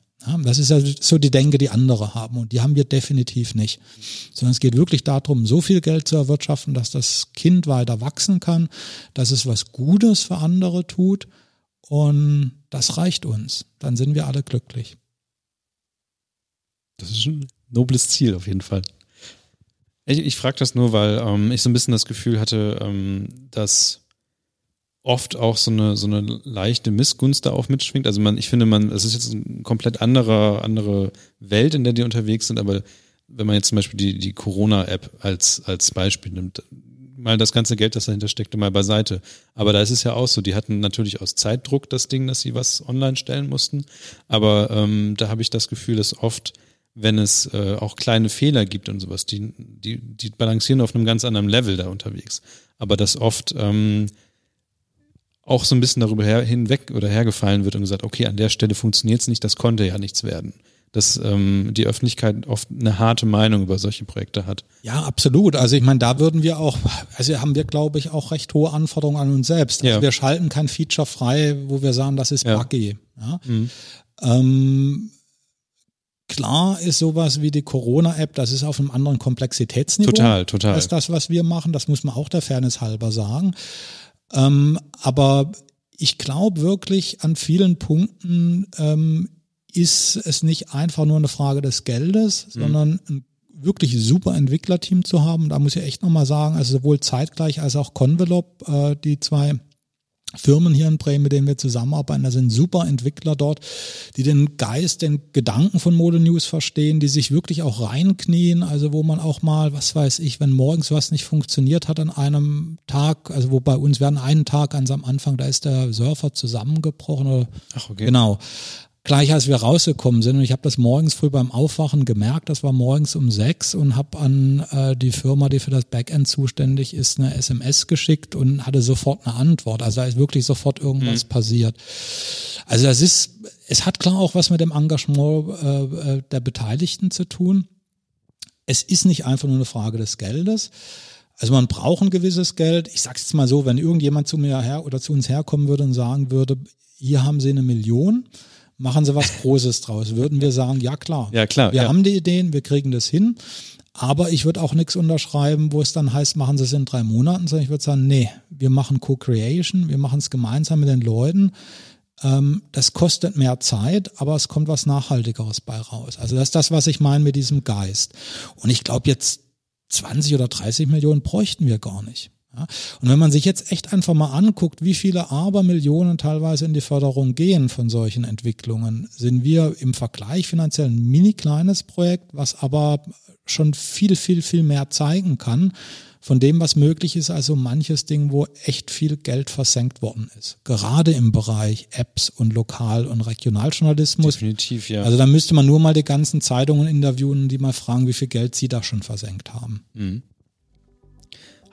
Das ist ja so die Denke, die andere haben und die haben wir definitiv nicht. Sondern es geht wirklich darum, so viel Geld zu erwirtschaften, dass das Kind weiter wachsen kann, dass es was Gutes für andere tut und das reicht uns. Dann sind wir alle glücklich. Das ist ein nobles Ziel auf jeden Fall. Ich, ich frage das nur, weil ähm, ich so ein bisschen das Gefühl hatte, ähm, dass oft auch so eine, so eine leichte Missgunst da auch mitschwingt. Also man, ich finde, man, es ist jetzt eine komplett andere, andere Welt, in der die unterwegs sind, aber wenn man jetzt zum Beispiel die, die Corona-App als, als Beispiel nimmt, mal das ganze Geld, das dahinter steckte, mal beiseite. Aber da ist es ja auch so, die hatten natürlich aus Zeitdruck das Ding, dass sie was online stellen mussten. Aber ähm, da habe ich das Gefühl, dass oft, wenn es äh, auch kleine Fehler gibt und sowas, die, die, die balancieren auf einem ganz anderen Level da unterwegs. Aber dass oft ähm, auch so ein bisschen darüber her, hinweg oder hergefallen wird und gesagt, okay, an der Stelle funktioniert es nicht, das konnte ja nichts werden. Dass ähm, die Öffentlichkeit oft eine harte Meinung über solche Projekte hat. Ja, absolut. Also ich meine, da würden wir auch, also haben wir, glaube ich, auch recht hohe Anforderungen an uns selbst. Also ja. wir schalten kein Feature frei, wo wir sagen, das ist buggy. Ja. Mhm. Ähm, Klar ist sowas wie die Corona-App, das ist auf einem anderen Komplexitätsniveau. Total, total. Als das, was wir machen, das muss man auch der Fairness halber sagen. Ähm, aber ich glaube wirklich, an vielen Punkten ähm, ist es nicht einfach nur eine Frage des Geldes, mhm. sondern ein wirklich super Entwicklerteam zu haben. Da muss ich echt nochmal sagen, also sowohl zeitgleich als auch Convelop, äh, die zwei Firmen hier in Bremen, mit denen wir zusammenarbeiten. Da sind super Entwickler dort, die den Geist, den Gedanken von Mode News verstehen, die sich wirklich auch reinknien. Also wo man auch mal, was weiß ich, wenn morgens was nicht funktioniert hat an einem Tag, also wo bei uns werden einen Tag ganz am Anfang, da ist der Surfer zusammengebrochen. Oder, Ach, okay. Genau. Gleich als wir rausgekommen sind, und ich habe das morgens früh beim Aufwachen gemerkt, das war morgens um sechs und habe an äh, die Firma, die für das Backend zuständig ist, eine SMS geschickt und hatte sofort eine Antwort. Also da ist wirklich sofort irgendwas mhm. passiert. Also das ist, es hat klar auch was mit dem Engagement äh, äh der Beteiligten zu tun. Es ist nicht einfach nur eine Frage des Geldes. Also man braucht ein gewisses Geld. Ich sage jetzt mal so, wenn irgendjemand zu mir her oder zu uns herkommen würde und sagen würde, hier haben Sie eine Million, machen Sie was Großes draus, würden wir sagen, ja klar. Ja klar. Wir ja. haben die Ideen, wir kriegen das hin. Aber ich würde auch nichts unterschreiben, wo es dann heißt, machen Sie es in drei Monaten, sondern ich würde sagen, nee, wir machen Co-Creation, wir machen es gemeinsam mit den Leuten. Ähm, das kostet mehr Zeit, aber es kommt was Nachhaltigeres bei raus. Also das ist das, was ich meine mit diesem Geist. Und ich glaube, jetzt 20 oder 30 Millionen bräuchten wir gar nicht. Und wenn man sich jetzt echt einfach mal anguckt, wie viele Abermillionen teilweise in die Förderung gehen von solchen Entwicklungen, sind wir im Vergleich finanziell ein mini kleines Projekt, was aber schon viel, viel, viel mehr zeigen kann von dem, was möglich ist, also manches Ding, wo echt viel Geld versenkt worden ist. Gerade im Bereich Apps und Lokal- und Regionaljournalismus. Definitiv, ja. Also da müsste man nur mal die ganzen Zeitungen interviewen, die mal fragen, wie viel Geld sie da schon versenkt haben. Mhm.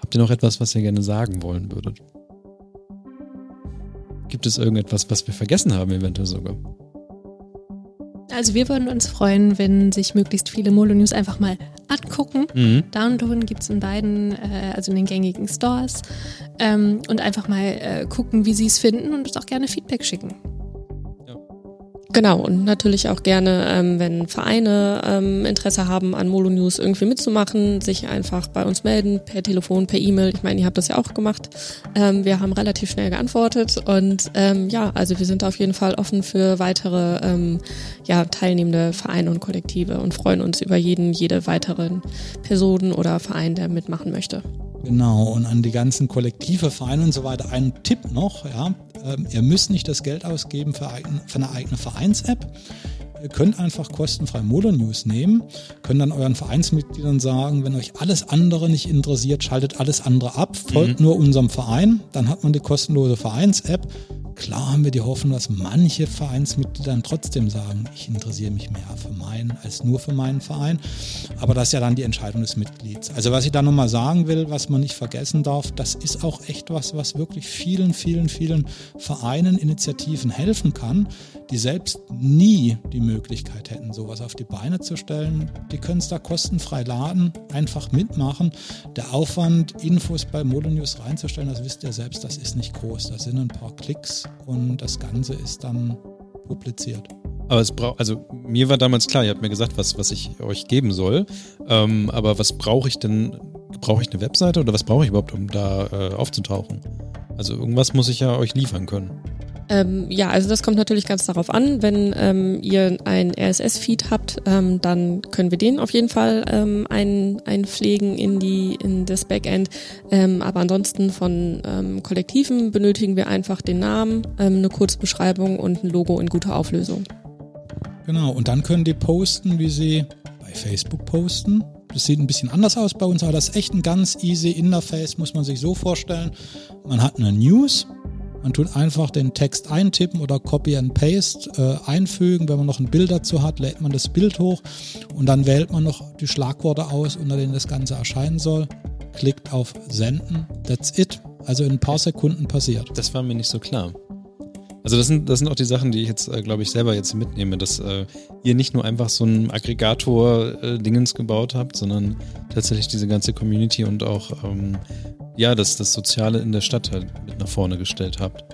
Habt ihr noch etwas, was ihr gerne sagen wollen würdet? Gibt es irgendetwas, was wir vergessen haben, eventuell sogar? Also wir würden uns freuen, wenn sich möglichst viele Molo News einfach mal angucken. Mhm. Downloaden gibt es in beiden, äh, also in den gängigen Stores. Ähm, und einfach mal äh, gucken, wie sie es finden und uns auch gerne Feedback schicken. Genau, und natürlich auch gerne, ähm, wenn Vereine ähm, Interesse haben, an Molo News irgendwie mitzumachen, sich einfach bei uns melden, per Telefon, per E-Mail. Ich meine, ihr habt das ja auch gemacht. Ähm, wir haben relativ schnell geantwortet und ähm, ja, also wir sind auf jeden Fall offen für weitere ähm, ja, teilnehmende Vereine und Kollektive und freuen uns über jeden, jede weiteren Personen oder Verein, der mitmachen möchte. Genau, und an die ganzen Kollektive, Vereine und so weiter. Ein Tipp noch, ja, ähm, ihr müsst nicht das Geld ausgeben für, eine eigene Vereins-App. Ihr könnt einfach kostenfrei Modo News nehmen, könnt dann euren Vereinsmitgliedern sagen, wenn euch alles andere nicht interessiert, schaltet alles andere ab, folgt mhm. nur unserem Verein, dann hat man die kostenlose Vereins-App Klar haben wir die Hoffnung, dass manche Vereinsmitglieder dann trotzdem sagen, ich interessiere mich mehr für meinen als nur für meinen Verein. Aber das ist ja dann die Entscheidung des Mitglieds. Also was ich da nochmal sagen will, was man nicht vergessen darf, das ist auch echt was, was wirklich vielen, vielen, vielen Vereinen, Initiativen helfen kann, die selbst nie die Möglichkeit hätten, sowas auf die Beine zu stellen. Die können es da kostenfrei laden, einfach mitmachen. Der Aufwand, Infos bei Modonews reinzustellen, das wisst ihr selbst, das ist nicht groß. Das sind ein paar Klicks und das Ganze ist dann publiziert. Aber es braucht, also mir war damals klar, ihr habt mir gesagt, was, was ich euch geben soll. Ähm, aber was brauche ich denn? Brauche ich eine Webseite oder was brauche ich überhaupt, um da äh, aufzutauchen? Also irgendwas muss ich ja euch liefern können. Ähm, ja, also das kommt natürlich ganz darauf an. Wenn ähm, ihr ein RSS-Feed habt, ähm, dann können wir den auf jeden Fall ähm, ein, einpflegen in, die, in das Backend. Ähm, aber ansonsten von ähm, Kollektiven benötigen wir einfach den Namen, eine Kurzbeschreibung und ein Logo in guter Auflösung. Genau, und dann können die posten, wie sie bei Facebook posten. Das sieht ein bisschen anders aus bei uns, aber das ist echt ein ganz easy Interface, muss man sich so vorstellen. Man hat eine News, man tut einfach den Text eintippen oder Copy and Paste äh, einfügen. Wenn man noch ein Bild dazu hat, lädt man das Bild hoch und dann wählt man noch die Schlagworte aus, unter denen das Ganze erscheinen soll. Klickt auf Senden. That's it. Also in ein paar Sekunden passiert. Das war mir nicht so klar. Also das sind, das sind auch die Sachen, die ich jetzt, äh, glaube ich, selber jetzt mitnehme, dass äh, ihr nicht nur einfach so ein Aggregator-Dingens äh, gebaut habt, sondern tatsächlich diese ganze Community und auch ähm, ja, das, das Soziale in der Stadt halt mit nach vorne gestellt habt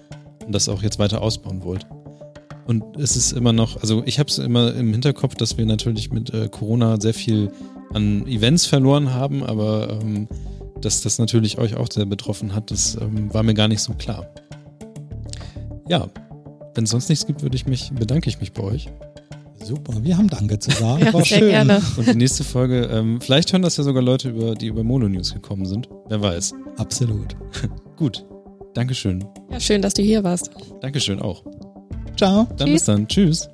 und das auch jetzt weiter ausbauen wollt. Und es ist immer noch, also ich habe es immer im Hinterkopf, dass wir natürlich mit äh, Corona sehr viel an Events verloren haben, aber ähm, dass das natürlich euch auch sehr betroffen hat, das ähm, war mir gar nicht so klar ja, wenn es sonst nichts gibt, würde ich mich, bedanke ich mich bei euch. Super, wir haben Danke zu sagen. ja, War sehr schön. Gerne. Und die nächste Folge, ähm, vielleicht hören das ja sogar Leute, über, die über Mono News gekommen sind. Wer weiß. Absolut. (laughs) Gut. Dankeschön. Ja, schön, dass du hier warst. Dankeschön auch. Ciao. Dann Tschüss. bis dann. Tschüss.